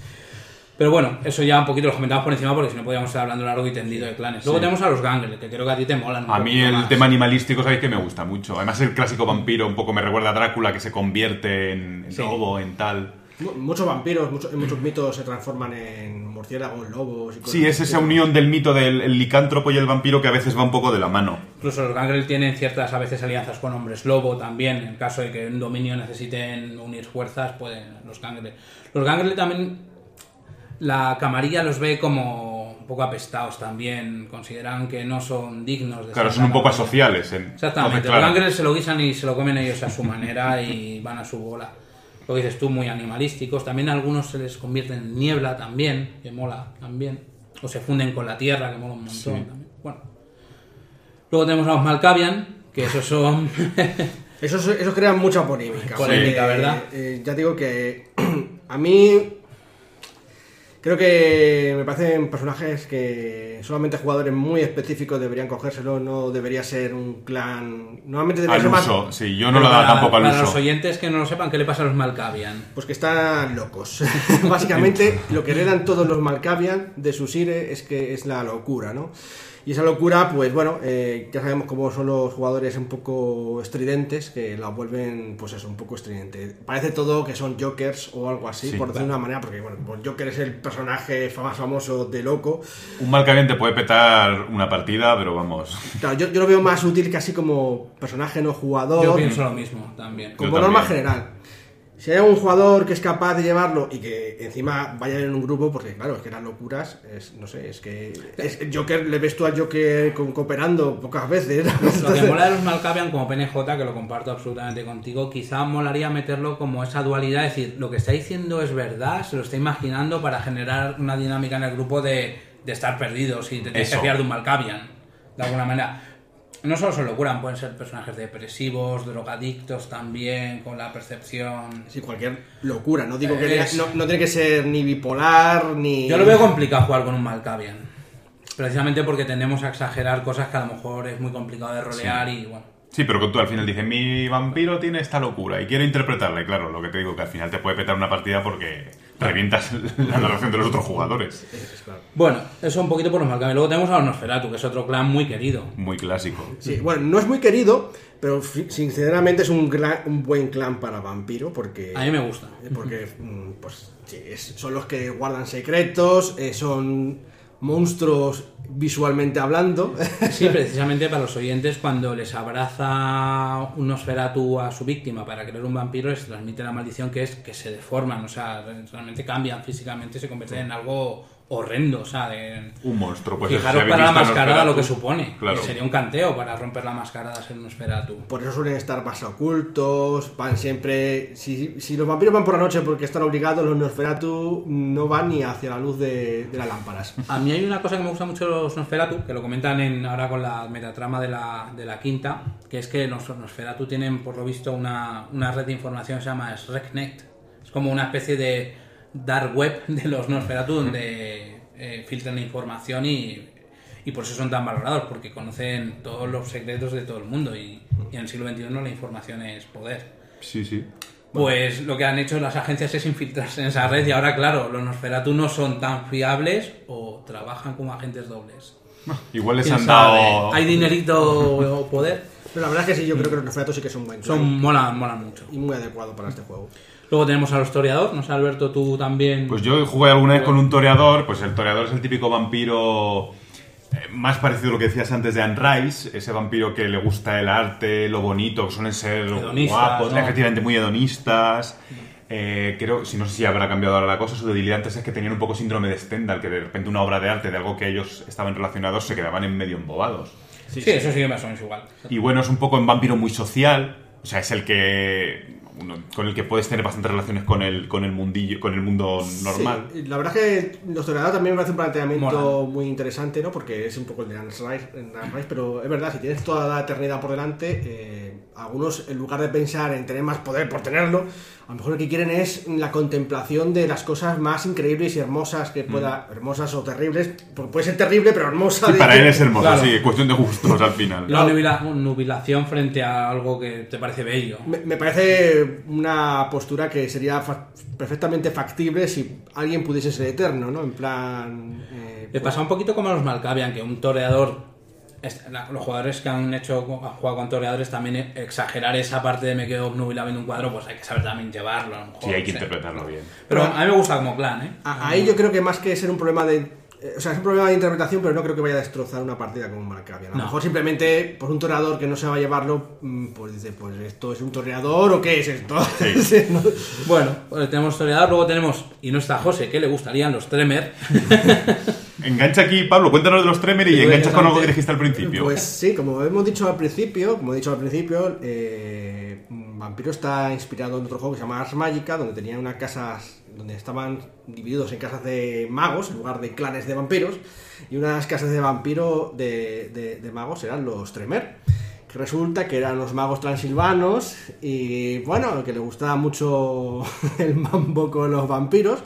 Pero bueno, eso ya un poquito lo comentamos por encima porque si no podríamos estar hablando largo y tendido de clanes. Luego tenemos a los gangles, que creo que a ti te molan A mí el más. tema animalístico, sabéis que me gusta mucho. Además, el clásico vampiro un poco me recuerda a Drácula que se convierte en, en Sí. lobo, en tal. Mu- Muchos vampiros, muchos, en muchos mitos se transforman en murciélagos, lobos y cosas Sí, es esa unión del mito del el licántropo y el vampiro que a veces va un poco de la mano. Incluso los gangrel tienen ciertas a veces alianzas con hombres lobo también. En caso de que en un dominio necesiten unir fuerzas, pueden los gangrel. Los gangrel también, la camarilla los ve como un poco apestados también. Consideran que no son dignos de Claro, son un poco asociales. En, Exactamente, entonces, claro, los gangrel se lo guisan y se lo comen ellos a su manera y van a su bola. Lo que dices tú, muy animalísticos. También a algunos se les convierte en niebla también, que mola también. o se funden con la tierra, que mola un montón también. Bueno. Luego tenemos a los Malkavian, que esos son... (laughs) Eso, eso crea mucha polémica. Polémica, ¿verdad? eh, ya digo que (clears throat) a mí creo que me parecen personajes que solamente jugadores muy específicos deberían cogérselo, no debería ser un clan... Normalmente debería Al ser más... uso, sí, yo no lo daba tampoco al para los oyentes que no lo sepan, ¿qué le pasa a los Malkavian? Pues que están locos. (laughs) Básicamente, (laughs) lo que heredan todos los Malkavian de su sire es que es la locura, ¿no? Y esa locura, pues bueno, eh, ya sabemos cómo son los jugadores un poco estridentes, que la vuelven, pues eso, un poco estridente. Parece todo que son Jokers o algo así, Sí, por decirlo de una manera, porque bueno, pues Joker es el personaje más famoso de loco. Un Malkavian te puede petar una partida, pero vamos. Claro, yo, yo lo veo más útil casi como personaje no jugador. Yo pienso lo mismo también. Como Yo norma también. general. Si hay un jugador que es capaz de llevarlo y que encima vaya en un grupo, porque claro, es que las locuras, es, no sé, es que es, Joker, le ves tú al Joker co- cooperando pocas veces. Lo que mola de los Malkavian como PNJ, que lo comparto absolutamente contigo, quizá molaría meterlo como esa dualidad, es decir, lo que está diciendo es verdad, se lo está imaginando para generar una dinámica en el grupo de, de estar perdidos y de tener que Eso. fiar de un Malkavian, de alguna manera. No solo se lo curan, pueden ser personajes depresivos, drogadictos también, con la percepción... Sí, cualquier locura, no digo que Es- no, no tiene que ser ni bipolar, ni... Yo lo veo complicado jugar con un Malkavian. Precisamente porque tendemos a exagerar cosas que a lo mejor es muy complicado de rolear y bueno. Sí, pero que tú al final dices, mi vampiro tiene esta locura y quiero interpretarla. Y claro, lo que te digo, que al final te puede petar una partida porque revientas (laughs) la narración de los otros jugadores. Bueno, eso un poquito por los Malkavian. Luego tenemos a los Nosferatu, que es otro clan muy querido. Muy clásico. Sí, bueno, no es muy querido, pero sinceramente es un, clan- un buen clan para vampiro, porque... A mí me gusta. Porque, mm, pues, sí, son los que guardan secretos, eh, son monstruos visualmente hablando. Sí, precisamente para los oyentes, cuando les abraza un Nosferatu a su víctima para crear un vampiro, les transmite la maldición que es que se deforman, o sea, realmente cambian físicamente, se convierten en algo horrendo, o sea, de... Un monstruo. Pues Fijaros para la mascarada lo que supone. Claro. Sería un canteo para romper la mascarada ser un Nosferatu. Por eso suelen estar más ocultos, van siempre... Si, si los vampiros van por la noche porque están obligados, los Nosferatu no van ni hacia la luz de, de las lámparas. A mí hay una cosa que me gusta mucho de los Nosferatu, que lo comentan en, ahora con la metatrama de la, de la quinta, que es que los Nosferatu tienen, por lo visto, una, una red de información que se llama Sreknet. Es como una especie de dark web (laughs) de los Nosferatu donde eh, filtran la información y, y por eso son tan valorados, porque conocen todos los secretos de todo el mundo y, y en el siglo XXI la información es poder. Sí, sí. Pues lo que han hecho las agencias es infiltrarse en esa red y ahora, claro, los Nosferatu no son tan fiables o trabajan como agentes dobles. Igual les ¿Quién han dado... ¿Hay dinerito o poder? Pero la verdad es que sí, yo creo que los Nosferatu sí que son buen clan Son, molan, molan mucho. y muy adecuado para este juego. Luego tenemos al historiador, no sé, Alberto, tú también. Pues yo jugué alguna vez con un toreador, pues el toreador es el típico vampiro eh, más parecido a lo que decías antes de Anne Rice, ese vampiro que le gusta el arte, lo bonito, que suelen ser Hedonistas, guapos, ¿no? efectivamente muy hedonistas. Eh, creo, si no sé si habrá cambiado ahora la cosa, su debilidad antes es que tenían un poco síndrome de Stendhal, que de repente una obra de arte de algo que ellos estaban relacionados se quedaban en medio embobados. sí, eso sí que más o menos igual. Y bueno, es un poco un vampiro muy social, o sea, es el que uno- con el que puedes tener bastantes relaciones con el con el mundillo, con el mundo normal. Sí, la verdad es que los toreadores también me parece un planteamiento muy interesante, ¿no? Porque es un poco el de Anne Rice, pero es verdad, si tienes toda la eternidad por delante, eh, algunos, en lugar de pensar en tener más poder por tenerlo, a lo mejor lo que quieren es la contemplación de las cosas más increíbles y hermosas que pueda, hermosas o terribles, porque puede ser terrible, pero hermosa. Sí, de- para él es hermoso, Claro. sí, cuestión de gustos al final. La nubila- nubilación frente a algo que te parece bello. Me, me parece una postura que sería fa- perfectamente factible si alguien pudiese ser eterno, ¿no? En plan... eh, Le pasa un poquito como a los Malkavian, que un toreador. Los jugadores que han hecho han jugado con toreadores también eh, exagerar esa parte de me quedo obnubilado viendo un cuadro, pues hay que saber también llevarlo. a lo mejor, Sí, hay que no sé. interpretarlo bien. Pero a mí me gusta como clan, ¿eh? Ahí yo creo que más que ser un problema de. Eh, O sea, es un problema de interpretación, pero no creo que vaya a destrozar una partida con un. A lo No. mejor simplemente por un toreador que no se va a llevarlo, mm, pues dice, pues esto es un toreador o qué es esto. Sí, (laughs) ¿no? Bueno, pues tenemos toreador, luego tenemos, y no está José, que le gustarían los Tremer. (laughs) Engancha aquí, Pablo, cuéntanos de los Tremer y enganchas con algo que dijiste al principio. Pues sí, como hemos dicho al principio, como he dicho al principio, eh, Vampiro está inspirado en otro juego que se llama Ars Magica, donde tenía unas casas donde estaban divididos en casas de magos en lugar de clanes de vampiros, y una de las casas de vampiro de, de- magos eran los Tremer, que resulta que eran los magos transilvanos, y bueno, que le gustaba mucho (laughs) el mambo con los vampiros.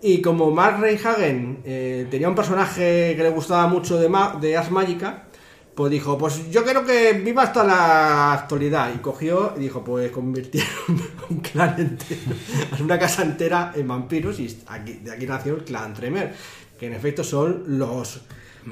Y como Mark Reinhagen eh, tenía un personaje que le gustaba mucho de, ma- Magica, pues dijo, pues yo quiero que viva hasta la actualidad. Y cogió y dijo, pues convirtieron (laughs) un clan entero, (laughs) una casa entera en vampiros y de aquí nació el clan Tremer, que en efecto son los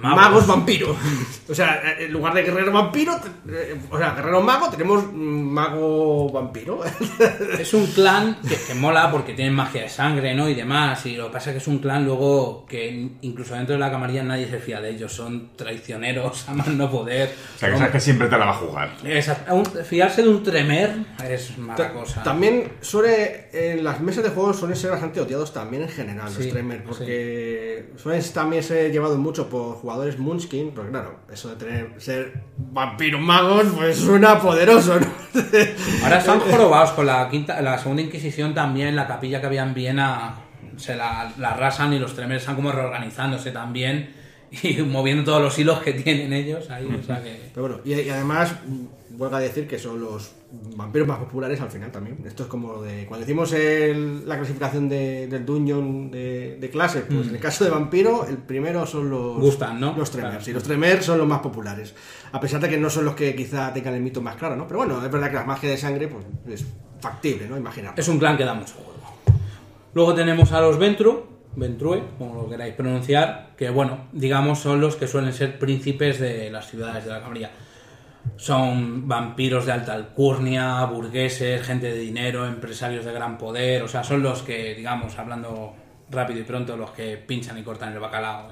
Magos. magos, vampiros. (laughs) o sea, en lugar de guerrero vampiro, eh, o sea, guerrero mago, tenemos mago vampiro. (laughs) Es un clan que, que mola porque tienen magia de sangre, ¿no? Y demás. Y lo que pasa es que es un clan luego que incluso dentro de la camarilla nadie se fía de ellos. Son traicioneros, (laughs) a más no poder. O sea, que sabes que siempre te la va a jugar. Exacto. Un- Fiarse de un tremer es mala Ta- cosa. También suele, en las mesas de juegos suelen ser bastante odiados también en general Sí, los Tremor, porque suelen también ser llevados mucho por jugadores Munchkin, porque claro, eso de tener ser vampiros magos, pues suena poderoso, ¿no? (laughs) Ahora están jorobados con la quinta, la segunda Inquisición también, la capilla que había en Viena se la, la arrasan y los tremers están como reorganizándose también (laughs) y moviendo todos los hilos que tienen ellos ahí, o sea que... (laughs) Pero bueno, y, y además, mm, vuelvo a decir que son los vampiros más populares al final también. Esto es como de. Cuando hicimos el- la clasificación de- del Dungeon de, de clases, pues en el caso de vampiro, el primero son los. Gustan, ¿no? Los Tremers. Claro. Y los Tremers son los más populares. A pesar de que no son los que quizá tengan el mito más claro, ¿no? Pero bueno, es verdad que la magia de sangre, pues es factible, ¿no? Imaginar. Es un clan que da mucho juego. Luego tenemos a los Ventru, Ventrue, como lo queráis pronunciar, que bueno, digamos son los que suelen ser príncipes de las ciudades de la camarilla. Son vampiros de alta alcurnia, burgueses, gente de dinero, empresarios de gran poder, o sea, son los que, digamos, hablando rápido y pronto, los que pinchan y cortan el bacalao.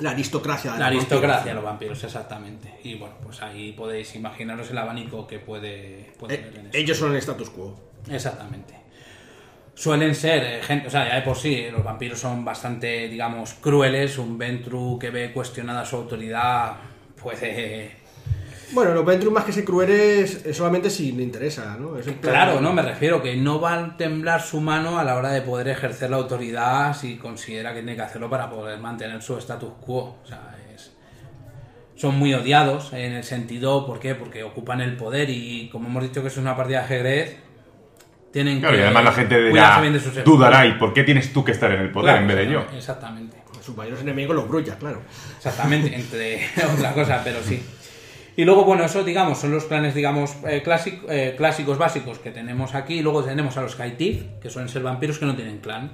La aristocracia. de La los aristocracia de los vampiros, exactamente. Y bueno, pues ahí podéis imaginaros el abanico que puede, puede Eh, haber en eso. ellos son el status quo. Exactamente. Suelen ser eh, gente, o sea, ya de por sí, los vampiros son bastante, digamos, crueles. Un Ventru que ve cuestionada su autoridad puede. Bueno, los Ventrum más que ser crueles es solamente si le interesa, ¿no? Es en plan- Claro, no, me refiero que no va a temblar su mano a la hora de poder ejercer la autoridad si considera que tiene que hacerlo para poder mantener su status quo. O sea, es. Son muy odiados en el sentido, ¿por qué? Porque ocupan el poder y como hemos dicho que es una partida de ajedrez, tienen Claro, que y además la gente dirá, bien de sus tú Darai, ¿por qué tienes tú que estar en el poder Claro, en vez de yo? Exactamente. Sus mayores enemigos los brullas, claro. Exactamente, (laughs) entre (laughs) otras cosas, pero sí. Y luego, bueno, eso, digamos, son los planes, digamos, eh, clásic- eh, clásicos básicos que tenemos aquí. Y luego tenemos a los Kaitif, que suelen ser vampiros que no tienen clan.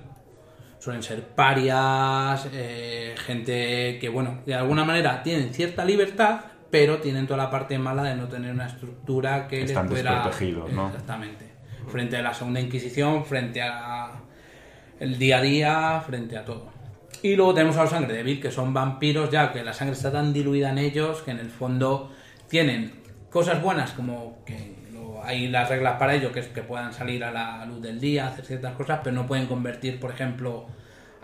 Suelen ser parias, eh, gente que, bueno, de alguna manera tienen cierta libertad, pero tienen toda la parte mala de no tener una estructura que Están les pueda... desprotegidos, ¿no? Exactamente. Frente a la Segunda Inquisición, frente a el día a día, frente a todo. Y luego tenemos a los sangre débil, que son vampiros ya que la sangre está tan diluida en ellos que en el fondo tienen cosas buenas como que lo- hay las reglas para ello, que es que puedan salir a la luz del día, hacer ciertas cosas, pero no pueden convertir, por ejemplo,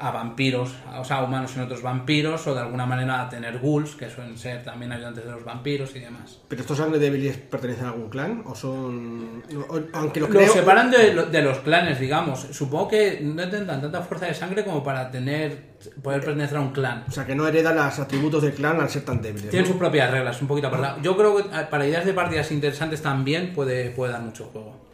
a vampiros, o sea, a humanos en otros vampiros, o de alguna manera a tener ghouls, que suelen ser también ayudantes de los vampiros y demás. ¿Pero estos sangre débiles pertenecen a algún clan? ¿O son.? o- aunque lo creo. separan de, lo- de los clanes, digamos. Supongo que no tendrán tanta fuerza de sangre como para tener poder pertenecer a un clan. O sea, que no heredan los atributos del clan al ser tan débiles. Tienen ¿no? sus propias reglas, un poquito apartado. Yo creo que para ideas de partidas interesantes también puede, puede dar mucho juego.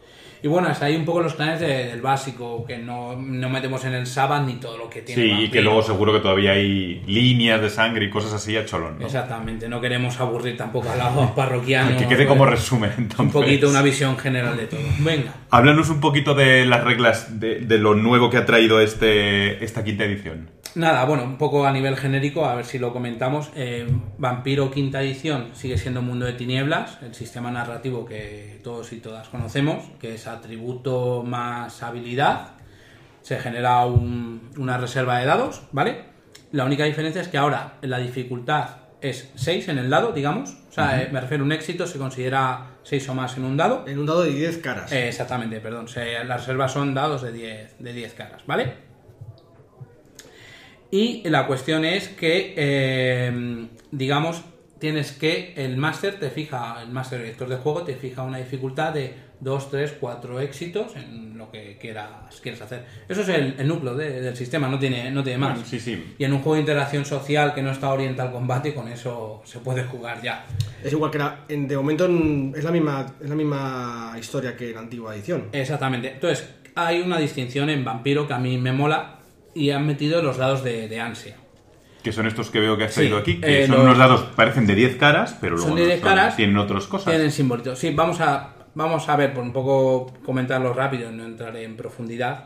Y bueno, es ahí un poco los clanes de- del básico, que no, no metemos en el Sabbath ni todo lo que tiene. Sí, y que luego seguro que todavía hay líneas de sangre y cosas así a cholón, ¿no? Exactamente, no queremos aburrir tampoco a los parroquianos. Que quede como resumen, entonces. Un poquito una visión general de todo. Venga. Háblanos un poquito de las reglas de, de lo nuevo que ha traído este, esta quinta edición. Nada, bueno, un poco a nivel genérico, a ver si lo comentamos. Eh, Vampiro quinta edición sigue siendo Mundo de Tinieblas, el sistema narrativo que todos y todas conocemos, que es atributo más habilidad. Se genera un- una reserva de dados, ¿vale? La única diferencia es que ahora la dificultad es 6 en el dado, digamos. O sea, eh, me refiero a un éxito, se considera 6 o más en un dado. En un dado de 10 caras. Eh, exactamente, perdón. Se- las reservas son dados de 10, de 10 caras, ¿vale? Y la cuestión es que, eh, digamos, tienes que el máster te fija, el máster director de juego te fija una dificultad de dos, tres, cuatro éxitos en lo que quieras, quieres hacer. Eso es el, el núcleo de- del sistema, no tiene, no tiene más. Bueno, sí, sí. Y en un juego de interacción social que no está orientado al combate, con eso se puede jugar ya. Es igual que la, en- de momento en- es la misma es la misma historia que en la antigua edición. Exactamente. Entonces, hay una distinción en Vampiro que a mí me mola y han metido los dados de, de ansia. Que son estos que veo que has Sí, traído aquí, que eh, son los- unos dados, parecen de 10 caras, pero luego Son de no 10 caras. tienen otras cosas. Tienen simbolitos. Sí, vamos a, vamos a ver, por un poco comentarlo rápido, no entraré en profundidad.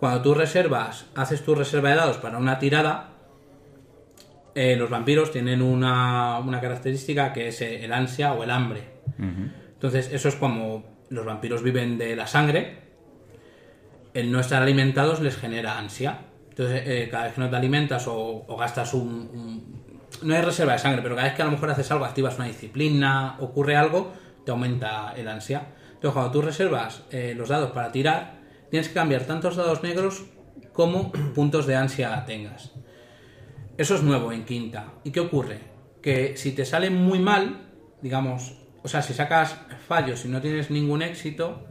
Cuando tú reservas, haces tu reserva de dados para una tirada, eh, los vampiros tienen una, una característica que es eh, el ansia o el hambre. Entonces, eso es como los vampiros viven de la sangre, el no estar alimentados les genera ansia. Entonces, eh, cada vez que no te alimentas o, o gastas un, No hay reserva de sangre, pero cada vez que a lo mejor haces algo, activas una disciplina, ocurre algo, te aumenta el ansia. Entonces, cuando tú reservas eh, los dados para tirar, tienes que cambiar tantos dados negros como (clears throat) puntos de ansia tengas. Eso es nuevo en quinta. ¿Y qué ocurre? Que si te sale muy mal, digamos, o sea, si sacas fallos y no tienes ningún éxito,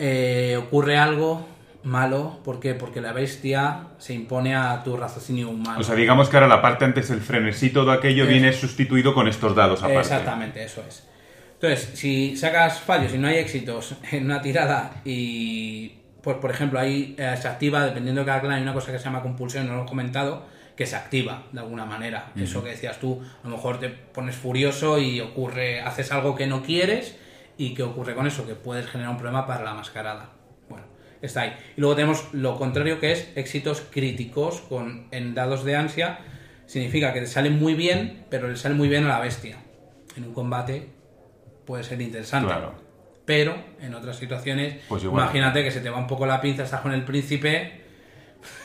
eh, ocurre algo malo. ¿Por qué? Porque la bestia se impone a tu raciocinio humano. O sea, digamos que ahora la parte antes el frenesí, todo aquello Es- viene sustituido con estos dados aparte. Exactamente, eso es. Entonces, si sacas fallos y no hay éxitos (laughs) en una tirada y, pues por ejemplo, ahí eh, se activa, dependiendo de cada clan, hay una cosa que se llama compulsión, no lo he comentado, que se activa de alguna manera. Eso que decías tú, a lo mejor te pones furioso y ocurre, haces algo que no quieres y que ocurre con eso, que puedes generar un problema para la mascarada. Bueno, está ahí. Y luego tenemos lo contrario que es éxitos críticos con en dados de ansia. Significa que te sale muy bien, pero le sale muy bien a la bestia. En un combate puede ser interesante. Claro. Pero en otras situaciones, Pues imagínate que se te va un poco la pinza, estás con el príncipe,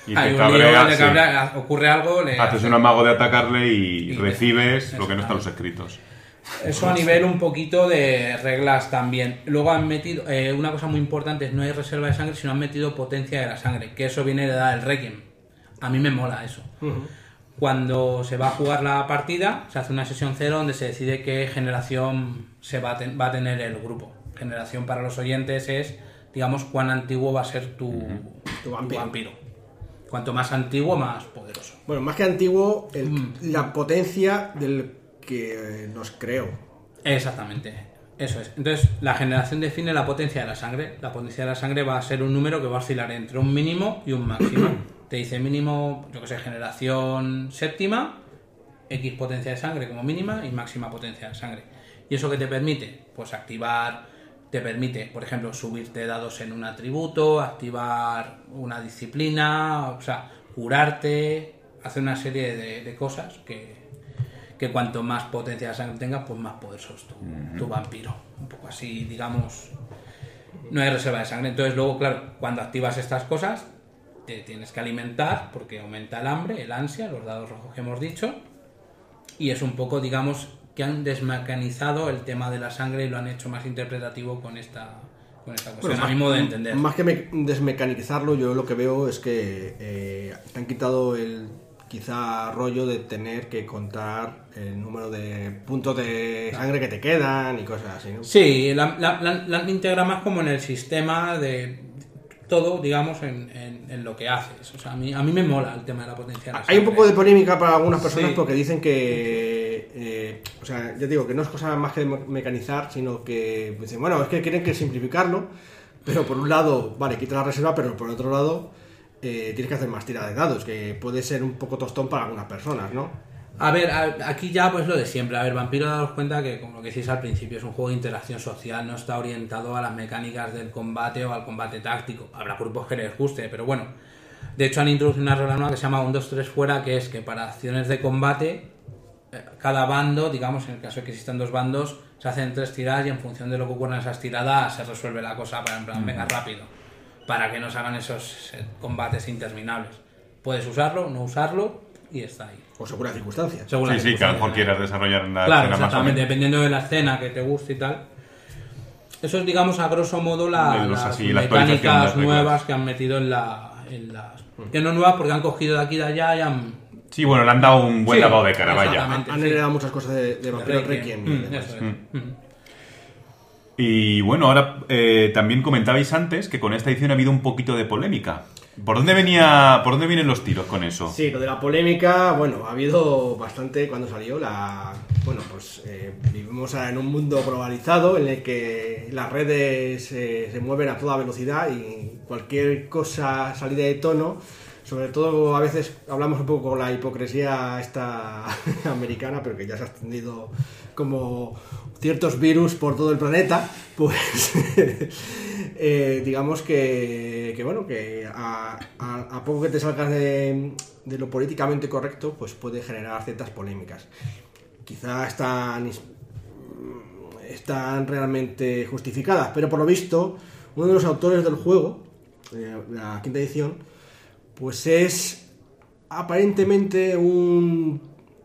Y hay te un lío, cabreas, sí. cabrea- ocurre algo, le Haces un amago de atacarle y, Y recibes lo que no está en los escritos. Eso a nivel un poquito de reglas también. Luego han metido, eh, una cosa muy importante es no hay reserva de sangre, sino han metido potencia de la sangre, que eso viene de dar el Requiem. A mí me mola eso. Cuando se va a jugar la partida, se hace una sesión cero donde se decide qué generación se va a, ten- va a tener el grupo. Generación para los oyentes es, digamos, cuán antiguo va a ser tu, Tu tu vampiro. vampiro. Cuanto más antiguo, más poderoso. Bueno, más que antiguo, el- Mm. la potencia del que nos creó. Exactamente, eso es. Entonces, la generación define la potencia de la sangre. La potencia de la sangre va a ser un número que va a oscilar entre un mínimo y un máximo. (clears throat) Te dice mínimo, yo que sé, generación séptima, X potencia de sangre como mínima y máxima potencia de sangre. ¿Y eso que te permite? Pues activar, te permite, por ejemplo, subirte dados en un atributo, activar una disciplina, o sea, curarte, hacer una serie de, de cosas que, que cuanto más potencia de sangre tengas, pues más poderoso es tu, tu vampiro. Un poco así, digamos, no hay reserva de sangre. Entonces luego, claro, cuando activas estas cosas, te tienes que alimentar porque aumenta el hambre, el ansia, los dados rojos que hemos dicho. Y es un poco, digamos, que han desmecanizado el tema de la sangre y lo han hecho más interpretativo con esta, con esta cuestión, a mi modo de entender. Más que me- desmecanizarlo, yo lo que veo es que eh, te han quitado el quizá rollo de tener que contar el número de puntos de sangre que te quedan y cosas así, ¿no? Sí, la, la, la- la integra más como en el sistema de todo, digamos, en, en- en lo que haces. O sea, a mí, a mí me mola el tema de la potencia. de la Hay un poco de polémica para algunas personas Sí. porque dicen que, eh, o sea, ya digo que no es cosa más que mecanizar, sino que dicen, bueno, es que quieren que simplificarlo, pero por un lado, vale, quita la reserva, pero por otro lado, eh, tienes que hacer más tira de dados, que puede ser un poco tostón para algunas personas, ¿no? A ver, a- aquí ya pues lo de siempre. A ver, Vampiro, daos cuenta que, como lo que decís al principio, es un juego de interacción social, no está orientado a las mecánicas del combate o al combate táctico. Habrá grupos que les guste, pero bueno. De hecho, han introducido una regla nueva que se llama 1, 2, 3 fuera, que es que para acciones de combate, eh, cada bando, digamos, en el caso de que existan dos bandos, se hacen tres tiradas y en función de lo que ocurra en esas tiradas se resuelve la cosa para, en plan, venga rápido, para que no se hagan esos eh, combates interminables. Puedes usarlo, no usarlo y está ahí. O según las circunstancias. Según Sí, las sí, que a lo mejor quieras desarrollar una Claro, escena más exactamente, menos. dependiendo de la escena que te guste y tal. Eso es, digamos, a grosso modo la- los las así, la mecánicas reglas. nuevas que han metido en, la, en las... Que no nuevas porque han cogido de aquí y de allá y han... Sí, bueno, le han dado un buen Sí, lavado de cara, vaya. exactamente. Han sí. heredado muchas cosas de, de Vampiro Requiem. Requiem. y Mm, demás. es. Mm. Y bueno, ahora eh, también comentabais antes que con esta edición ha habido un poquito de polémica. ¿Por dónde venía, por dónde vienen los tiros con eso? Sí, lo de la polémica, bueno, ha habido bastante cuando salió la... Bueno, pues eh, vivimos en un mundo globalizado en el que las redes eh, se mueven a toda velocidad y cualquier cosa salida de tono, sobre todo a veces hablamos un poco con la hipocresía esta (laughs) americana, pero que ya se ha extendido como ciertos virus por todo el planeta, pues (laughs) eh, digamos que, que, bueno, que a, poco que te salgas de, de lo políticamente correcto, pues puede generar ciertas polémicas. Quizá están, están realmente justificadas, pero por lo visto, uno de los autores del juego, eh, la quinta edición, pues es aparentemente un,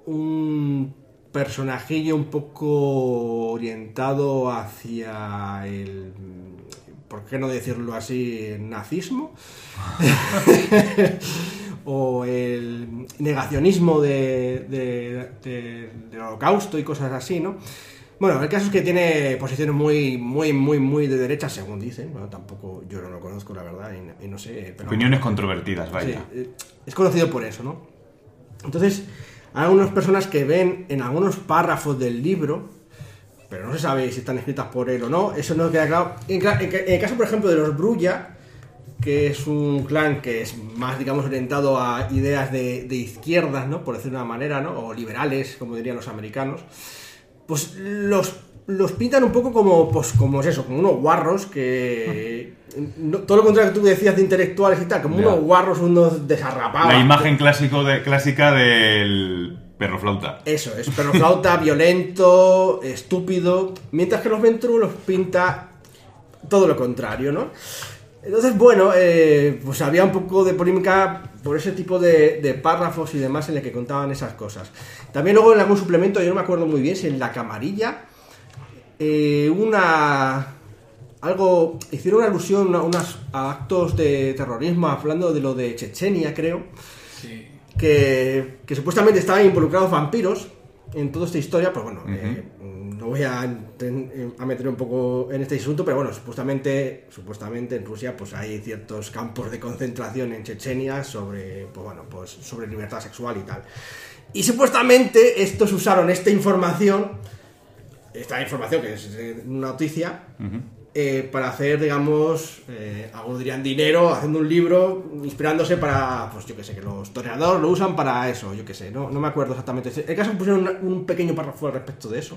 un personajillo un poco orientado hacia el, ¿por qué no decirlo así?, nazismo. (laughs) o el negacionismo de, de- de- del holocausto y cosas así, ¿no? Bueno, el caso es que tiene posiciones muy, muy, muy, muy de derecha, según dicen. Bueno, tampoco yo no lo conozco, la verdad, y, no- y no sé. Pero Opiniones controvertidas, vaya. Sí, eh, es conocido por eso, ¿no? Entonces, hay algunas personas que ven en algunos párrafos del libro, pero no se sabe si están escritas por él o no, eso no queda claro. En, el caso, por ejemplo, de los Brulla, que es un clan que es más, digamos, orientado a ideas de, de izquierdas, ¿no? Por decirlo de una manera, ¿no? O liberales, como dirían los americanos pues los, los pintan un poco como, pues, como es eso, como unos guarros que... no- todo lo contrario que tú decías de intelectuales y tal, como Ya. unos guarros, unos desarrapados. La imagen clásico de, clásica del perro flauta. Eso, es perro flauta, (laughs) violento, estúpido, mientras que los Ventru los pinta todo lo contrario, ¿no? Entonces, bueno, eh, pues había un poco de polémica por ese tipo de, de párrafos y demás en el que contaban esas cosas. También luego en algún suplemento, yo no me acuerdo muy bien si en la camarilla, eh, una... Algo, hicieron una alusión a, unas, a actos de terrorismo, hablando de lo de Chechenia, creo Sí. que, que supuestamente estaban involucrados vampiros en toda esta historia, pues bueno, eh, no voy a, a meter un poco en este asunto, pero bueno, supuestamente, supuestamente en Rusia pues hay ciertos campos de concentración en Chechenia sobre, pues bueno, pues sobre libertad sexual y tal. Y supuestamente estos usaron esta información, esta información que es una noticia, eh, para hacer, digamos, eh, algunos dirían dinero, haciendo un libro, inspirándose para, pues yo que sé, que los toreadores lo usan para eso, yo que sé, no, no me acuerdo exactamente. El caso pusieron un, un pequeño párrafo al respecto de eso.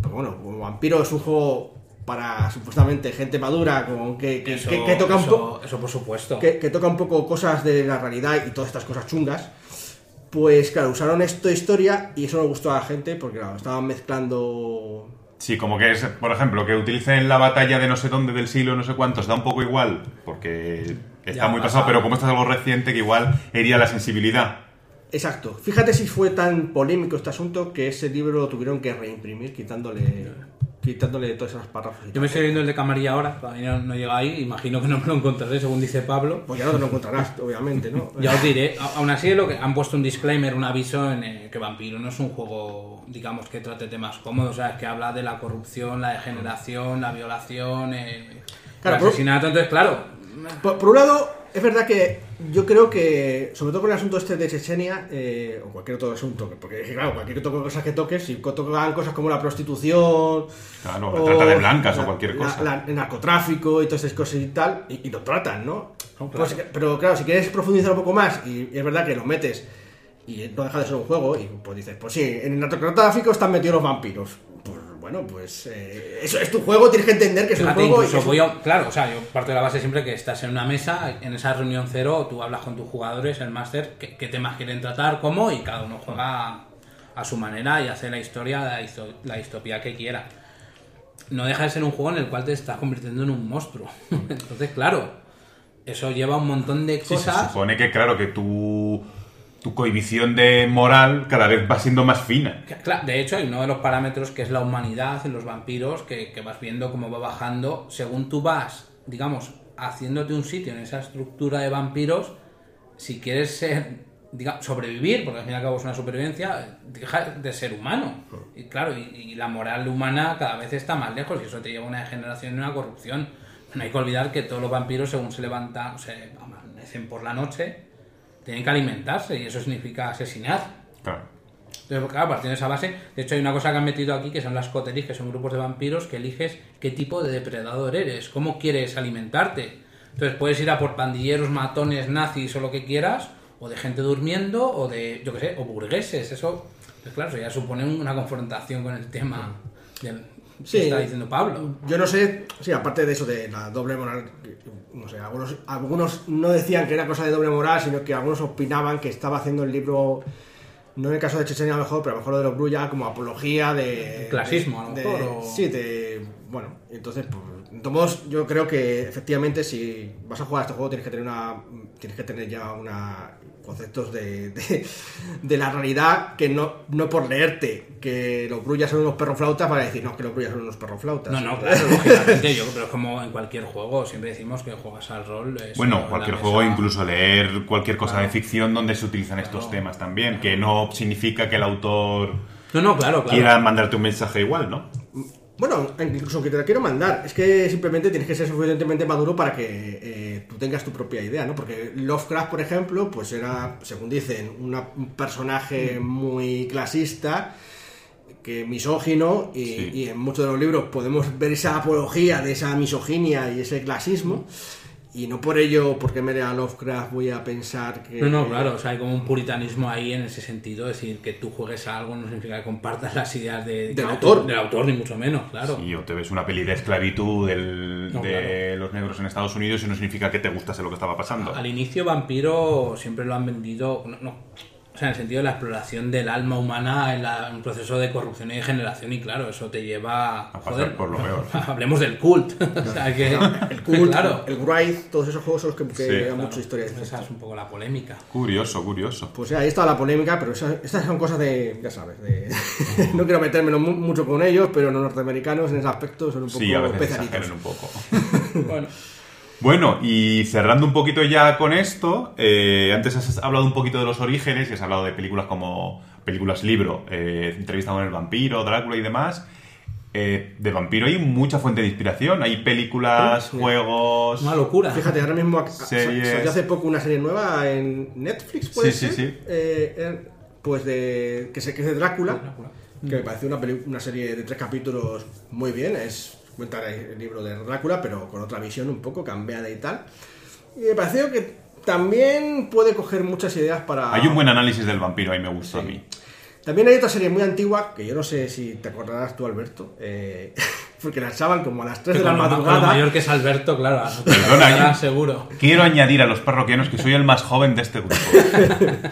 Pero bueno, como Vampiro es un juego para supuestamente gente madura, con que, que, Eso, que- que toca un poco Eso por supuesto. que, que toca un poco cosas de la realidad y todas estas cosas chungas. Pues claro, usaron esto de historia y eso no gustó a la gente porque claro, estaban mezclando Sí, como que es, por ejemplo, que utilicen la batalla de no sé dónde del siglo no sé cuántos, da un poco igual, porque está Ya muy pasa. pasado, pero como esto es algo reciente que igual hería la sensibilidad. Exacto. Fíjate si fue tan polémico este asunto que ese libro lo tuvieron que reimprimir quitándole quitándole todas esas párrafos. Yo me estoy viendo el de camarilla ahora, todavía no, no llega ahí, imagino que no me lo encontraré, según dice Pablo. Pues ya no te lo encontrarás, obviamente, ¿no? Ya os diré, aún así lo que han puesto un disclaimer, un aviso en el que Vampiro no es un juego, digamos, que trate temas cómodos, o sea, es que habla de la corrupción, la degeneración, la violación, eh, Claro, el por- asesinato, entonces claro, Por, por un lado, es verdad que yo creo que, sobre todo con el asunto este de Chechenia, eh, o cualquier otro asunto, porque claro, cualquier otro cosa que toques, si tocan cosas como la prostitución, Claro, la trata de blancas o cualquier la- cosa. la- el narcotráfico y todas esas cosas y tal, y, y lo tratan, ¿no? No, claro. Pues, pero claro, si quieres profundizar un poco más, y, y es verdad que lo metes, y no deja de ser un juego, y pues dices, pues sí, en el narcotráfico están metidos los vampiros. Bueno, pues eh, eso es tu juego, tienes que entender que es un juego. y incluso que es un- voy a- claro, o sea, yo parto de la base siempre que estás en una mesa, en esa reunión cero, tú hablas con tus jugadores, el máster, qué, qué temas quieren tratar, cómo, y cada uno juega a su manera y hace la historia, la, histo- la distopía que quiera. No deja de ser un juego en el cual te estás convirtiendo en un monstruo. (laughs) Entonces, claro, eso lleva un montón de Sí, se cosas. supone que, claro, que tu, tu cohibición de moral cada vez va siendo más fina. Claro, de hecho, hay uno de los parámetros que es la humanidad en los vampiros, que, que vas viendo cómo va bajando según tú vas, digamos, haciéndote un sitio en esa estructura de vampiros. Si quieres ser diga, sobrevivir, porque al fin y al cabo es una supervivencia, deja de ser humano. Y claro, y, y la moral humana cada vez está más lejos y eso te lleva a una degeneración y una corrupción. No hay que olvidar que todos los vampiros, según se levantan, se amanecen por la noche, tienen que alimentarse y eso significa asesinar. Claro. Entonces, claro, partiendo de esa base, de hecho hay una cosa que han metido aquí que son las coteries, que son grupos de vampiros que eliges qué tipo de depredador eres, cómo quieres alimentarte. Entonces puedes ir a por pandilleros, matones, nazis o lo que quieras, o de gente durmiendo, o de, yo qué sé, o burgueses. Eso, pues claro, eso ya supone una confrontación con el tema del Sí. está diciendo Pablo. Yo no sé, sí, aparte de eso de la doble moral, no sé, algunos, algunos no decían que era cosa de doble moral, sino que algunos opinaban que estaba haciendo el libro, no en el caso de Chechenia a lo mejor, pero a lo mejor lo de los Brulla como apología de... Clasismo, a lo de- mejor, o- Sí, de... Bueno, entonces, pues, todos modos, yo creo que efectivamente si vas a jugar a este juego tienes que tener una... Tienes que tener ya una conceptos de, de, de la realidad que no, no por leerte que los brullas son unos perroflautas para decir no, que los brullas son unos perroflautas. No, no, (laughs) claro, lógicamente, yo, pero es como en cualquier juego, siempre decimos que juegas al rol. Bueno, cualquier mesa- juego, incluso leer cualquier cosa Claro. de ficción donde se utilizan estos temas también, que no significa que el autor No, no, claro, claro. quiera mandarte un mensaje igual, ¿no? Bueno, incluso que te la quiero mandar, es que simplemente tienes que ser suficientemente maduro para que eh, tú tengas tu propia idea, ¿no? Porque Lovecraft, por ejemplo, pues era, según dicen, una- un personaje muy clasista, que misógino, y, Sí. y en muchos de los libros podemos ver esa apología de esa misoginia y ese clasismo, y no por ello, porque me lea Lovecraft, voy a pensar que... No, no, claro, o sea, hay como un puritanismo ahí en ese sentido, es decir, que tú juegues a algo no significa que compartas las ideas de- Del autor. Del autor, ni mucho menos, claro. Y o te ves una peli de esclavitud del- No, de los negros en Estados Unidos y no significa que te gustase lo que estaba pasando. Al inicio Vampiro siempre lo han vendido, no, no, o sea, en el sentido de la exploración del alma humana en la- en un proceso de corrupción y degeneración y claro, eso te lleva... A pasar por lo peor. (laughs) Hablemos del cult. (laughs) o sea, que... El Cult, (laughs) claro. el Wraith, todos esos juegos son los que, que Sí. dan Claro, mucha historia. de Esa es un poco la polémica. Curioso, curioso. Pues ahí está la polémica, pero esas, estas son cosas de, ya sabes, de, no quiero metérmelo mu- mucho con ellos, pero los norteamericanos en ese aspecto son un poco Sí, a veces un poco. Bueno, Bueno, y cerrando un poquito ya con esto, eh, antes has hablado un poquito de los orígenes y has hablado de películas como películas libro, eh, entrevista con el vampiro, Drácula y demás. Eh, de vampiro hay mucha fuente de inspiración, hay películas, Sí. juegos... una locura. Fíjate, ahora mismo ac- Series. salió hace poco una serie nueva en Netflix, puede Sí, sí, ser? sí. Eh, eh, pues de que se que es de Drácula, Drácula. que me parece una, una serie de tres capítulos muy bien, es cuenta el libro de Drácula, pero con otra visión un poco cambiada y tal. Y me pareció que también puede coger muchas ideas para... Hay un buen análisis del vampiro, ahí me gustó a mí. También hay otra serie muy antigua, que yo no sé si te acordarás tú, Alberto, eh, (laughs) porque la echaban como a las 3 Que de la con lo madrugada. mayor que es Alberto, claro, Perdona, seguro. Quiero añadir a los parroquianos que soy el más joven de este grupo. (laughs)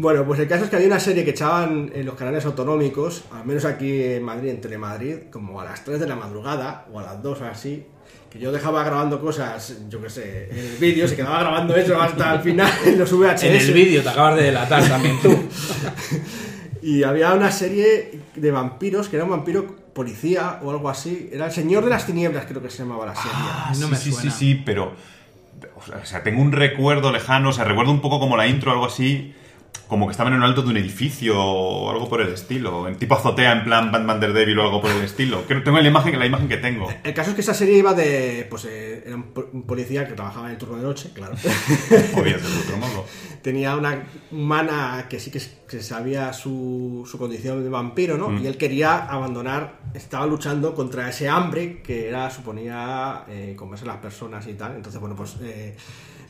Bueno, pues el caso es que había una serie que echaban en los canales autonómicos, al menos aquí en Madrid, en Telemadrid, como a las 3 de la madrugada o a las 2 o así, que yo dejaba grabando cosas, yo qué sé, en el vídeo, se quedaba grabando eso hasta el final (laughs) en los VHS. En el vídeo te acabas de delatar también tú. Y había una serie de vampiros, que era un vampiro policía o algo así. Era el Señor de las Tinieblas, creo que se llamaba la serie. Ah, no sí, me sí, suena. sí, sí, pero... O sea, tengo un recuerdo lejano, o sea, recuerdo un poco como la intro, algo así, como que estaban en lo alto de un edificio o algo por el estilo, en tipo azotea, en plan Batman Daredevil o algo por el estilo. Creo tengo la imagen, la imagen que tengo. El caso es que esa serie iba de. Pues eh, era un, po- un policía que trabajaba en el turno de noche, claro. (laughs) Ser de otro modo. Tenía una humana que sí que, que sabía su, su condición de vampiro, ¿no? Mm. Y él quería abandonar, estaba luchando contra ese hambre que era, suponía, eh, comerse las personas y tal. Entonces, bueno, pues eh,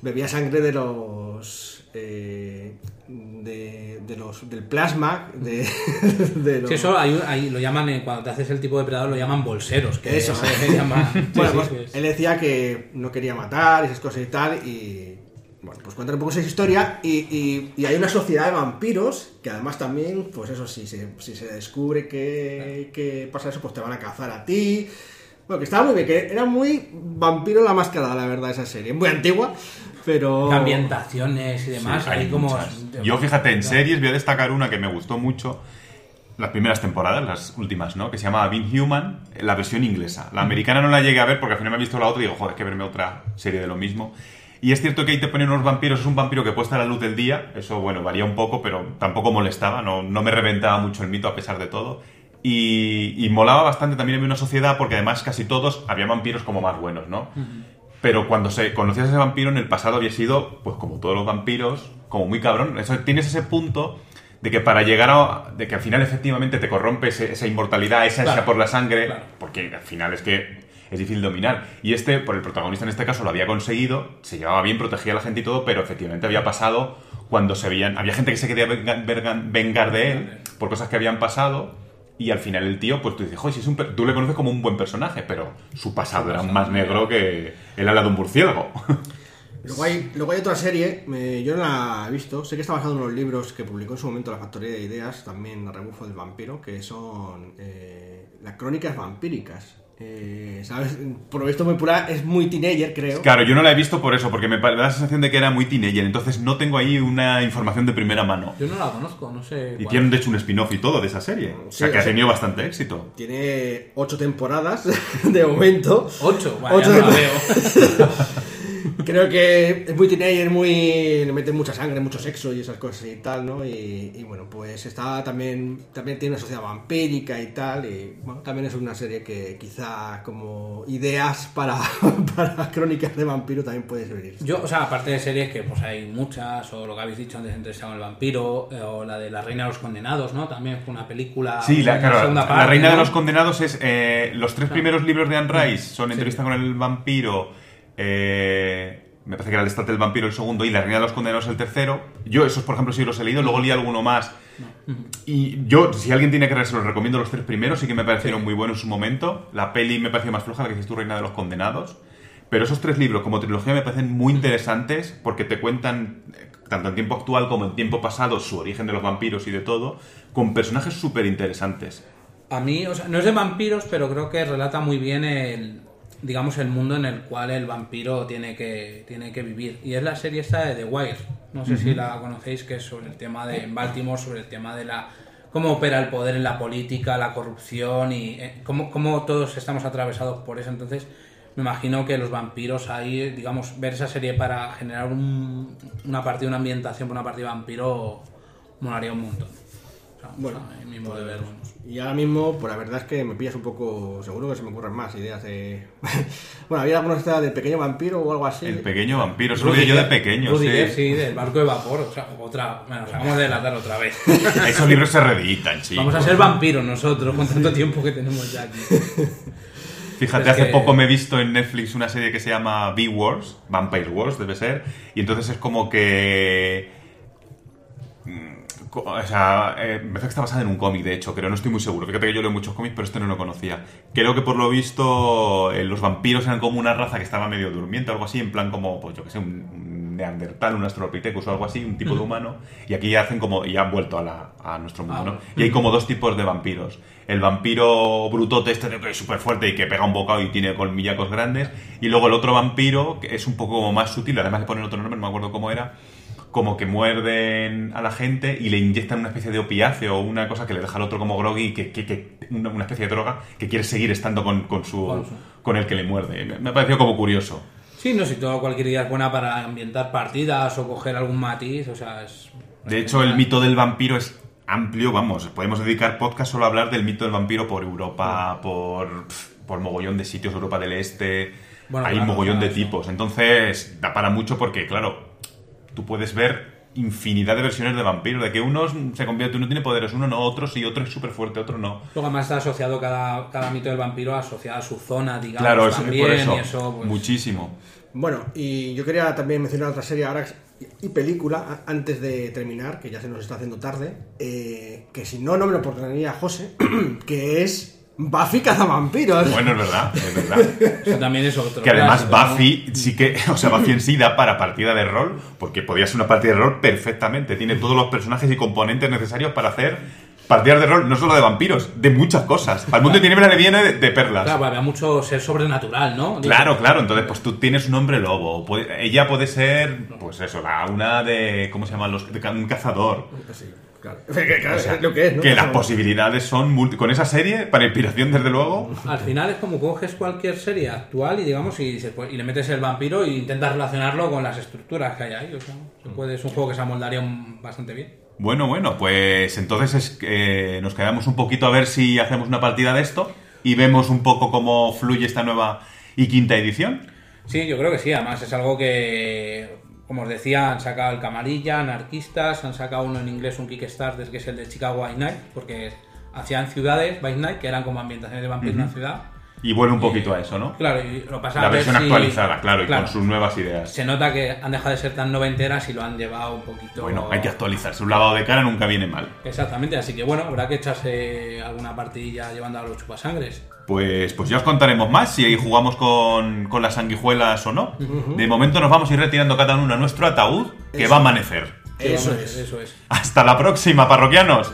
bebía sangre de los. Eh, de, de los del plasma, de, (laughs) de los... Sí, eso hay- lo llaman, eh, cuando te haces el tipo de depredador, lo llaman bolseros. Que Eso. se (laughs) llama. (laughs) Sí, Bueno, sí, pues él decía que no quería matar y esas cosas y tal, y bueno, pues cuentan un poco esa historia, y, y- y hay una sociedad de vampiros, que además también, pues eso, si se, si se descubre que, que pasa eso, pues te van a cazar a ti. Bueno, que estaba muy bien, que era muy vampiro la máscara, la verdad, esa serie. Muy antigua, pero... ambientaciones y demás. Sí, hay, hay como. muchas. Yo, fíjate, en series voy a destacar una que me gustó mucho. Las primeras temporadas, las últimas, ¿no? Que se llama Being Human, la versión inglesa. La americana no la llegué a ver porque al final me he visto la otra y digo, joder, hay que verme otra serie de lo mismo. Y es cierto que ahí te ponen unos vampiros, es un vampiro que puesta a la luz del día, eso bueno, varía un poco, pero tampoco molestaba, no, no me reventaba mucho el mito a pesar de todo. Y, y molaba bastante también en una sociedad porque además casi todos había vampiros como más buenos, ¿no? Pero cuando se conocías a ese vampiro en el pasado había sido, pues como todos los vampiros, como muy cabrón. Eso, tienes ese punto de que para llegar a... de que al final efectivamente te corrompe ese- esa inmortalidad, esa ansia Claro, por la sangre, claro. porque al final es que es difícil dominar. Y este, por el protagonista en este caso, lo había conseguido, se llevaba bien, protegía a la gente y todo, pero efectivamente había pasado cuando se veían... Había gente que se quería vengar de él por cosas que habían pasado. Y al final el tío, pues tú dices, joder, si es un per- tú le conoces como un buen personaje, pero su pasado era más negro que el ala de un murciélago. (laughs) Luego hay, luego hay otra serie, me- yo no la he visto, sé que está basado en unos libros que publicó en su momento la Factoría de Ideas, también a rebufo del vampiro, que son eh, las crónicas vampíricas. Eh, ¿Sabes? Por lo visto muy pura, es muy teenager, creo. Claro, yo no la he visto por eso, porque me da la sensación de que era muy teenager, entonces no tengo ahí una información de primera mano. Yo no la conozco, no sé. Y tienen de hecho un spin-off y todo de esa serie. O sea Sí, que o ha tenido bastante éxito. Tiene ocho temporadas (laughs) de momento. Ocho, vaya, Ocho no la veo. (laughs) Creo que es muy teenager, muy. le meten mucha sangre, mucho sexo y esas cosas y tal, ¿no? Y, y bueno, pues está también. También tiene una sociedad vampírica y tal. Y bueno, también es una serie que quizá como ideas para, (laughs) para crónicas de vampiro también puede servir. Yo, o sea, aparte de series que pues hay muchas, o lo que habéis dicho antes, Entrevista con el vampiro, eh, o la de La Reina de los Condenados, ¿no? También fue una película. Sí, la, claro, segunda La parte, Reina de los Condenados es. eh, los tres primeros libros de Anne Rice son Entrevista con el vampiro. Eh, me parece que era el Estate del Vampiro el segundo y La Reina de los Condenados el tercero. Yo, esos, por ejemplo, sí los he leído. Luego leí alguno más. Y yo, si alguien tiene que leer, se los recomiendo los tres primeros. Sí que me parecieron muy buenos en su momento. La peli me pareció más floja, la que dices tú, Reina de los Condenados. Pero esos tres libros, como trilogía, me parecen muy interesantes porque te cuentan, eh, tanto en tiempo actual como en tiempo pasado, su origen de los vampiros y de todo, con personajes súper interesantes. A mí, o sea, no es de vampiros, pero creo que relata muy bien el, digamos, el mundo en el cual el vampiro tiene que, tiene que vivir. Y es la serie esta de The Wire. No sé si la conocéis, que es sobre el tema de en Baltimore, sobre el tema de la cómo opera el poder en la política, la corrupción y eh, cómo, cómo todos estamos atravesados por eso. Entonces, me imagino que los vampiros ahí, digamos, ver esa serie para generar un- una partida, una ambientación para una partida de vampiro, molaría un montón. Bueno. a mí mismo de ver, vamos. Y ahora mismo, pues la verdad es que me pillas un poco. Seguro que se me ocurren más ideas de. (laughs) bueno, había alguna historia del pequeño vampiro o algo así. El pequeño vampiro, eso lo vi yo de pequeño, Rudiger, sí. sí, del barco de vapor. O sea, otra. Bueno, o sea, vamos a delatar otra vez. (laughs) Esos libros se reeditan, sí. Vamos a ser vampiros nosotros con tanto tiempo que tenemos ya aquí. (laughs) Fíjate, Es hace que- poco me he visto en Netflix una serie que se llama V-Wars, Vampire Wars debe ser, y entonces es como que... O sea, eh, me parece que está basada en un cómic, de hecho, creo, no estoy muy seguro. Fíjate que yo leo muchos cómics, pero este no lo conocía. Creo que por lo visto eh, los vampiros eran como una raza que estaba medio durmiente o algo así, en plan como, pues yo que sé, un, un neandertal, un australopithecus o algo así, un tipo de humano, y aquí hacen como, y han vuelto a, la- a nuestro mundo, Ah, ¿no? Y hay como dos tipos de vampiros. El vampiro brutote este que es súper fuerte y que pega un bocado y tiene colmillacos grandes. Y luego el otro vampiro, que es un poco más sutil, además le ponen otro nombre, no me acuerdo cómo era, como que muerden a la gente y le inyectan una especie de opiáceo o una cosa que le deja al otro como groggy que, que- que- una, especie de droga que quiere seguir estando con, con su Con el que le muerde. Me, ha parecido como curioso. Sí, no, si todo cualquier idea es buena para ambientar partidas o coger algún matiz, o sea, es. De hecho, el mito del vampiro es amplio, vamos, podemos dedicar podcast solo a hablar del mito del vampiro por Europa, por, por mogollón de sitios, Europa del Este, Bueno, hay claro, mogollón de claro, tipos. Entonces, da para mucho porque, claro, tú puedes ver infinidad de versiones de vampiro, de que uno se convierte, uno tiene poderes, uno no, otro sí, otro es súper fuerte, otro no. Luego además está asociado cada, cada mito del vampiro asociado a su zona, digamos, Claro, también, por eso, y eso, pues, muchísimo. Bueno, y yo quería también mencionar otra serie ahora y película antes de terminar, que ya se nos está haciendo tarde, eh, que si no, no me lo perdonaría José, (clears throat) que es Buffy Cazavampiros. Bueno, es verdad, es verdad. eso también es otro. Que además clásico, ¿no? Buffy sí que, o sea, Buffy en sí da para partida de rol, porque podía ser una partida de rol perfectamente. Tiene todos los personajes y componentes necesarios para hacer partidas de rol, no solo de vampiros, de muchas cosas. Al mundo tiene le viene de, de perlas. Claro, había mucho ser sobrenatural, ¿no? Claro, claro, entonces pues tú tienes un hombre lobo, puede- ella puede ser, pues eso, la una de, ¿cómo se llama? Los, de un cazador. Sí, Claro, (laughs) Claro, O sea, es lo que es, ¿no? que las posibilidades son multi- con esa serie para inspiración desde luego Al final es como coges cualquier serie actual y digamos y, se puede- y le metes el vampiro e intentas relacionarlo con las estructuras que hay ahí. O sea, se puede, es un juego que se amoldaría bastante bien. Bueno, bueno, pues entonces es que nos quedamos un poquito a ver si hacemos una partida de esto y vemos un poco cómo fluye esta nueva y quinta edición. Sí, yo creo que sí. Además es algo que, como os decía, han sacado el Camarilla, Anarquistas, han sacado uno en inglés, un Kickstarter, que es el de Chicago by Night, porque hacían ciudades by Night, que eran como ambientaciones de vampiros en una ciudad. Y vuelve un poquito a eso, ¿no? Claro, y lo pasa La a ver versión si- actualizada, claro, y con sus nuevas ideas. Se nota que han dejado de ser tan noventeras y lo han llevado un poquito... Bueno, hay que actualizarse. Un lavado de cara nunca viene mal. Exactamente, así que bueno, habrá que echarse alguna partidilla llevando a los chupasangres. Pues, pues ya os contaremos más si jugamos con, con las sanguijuelas o no. De momento nos vamos a ir retirando cada uno a nuestro ataúd que Eso. va a amanecer. Eso es. Eso es. Hasta la próxima, parroquianos.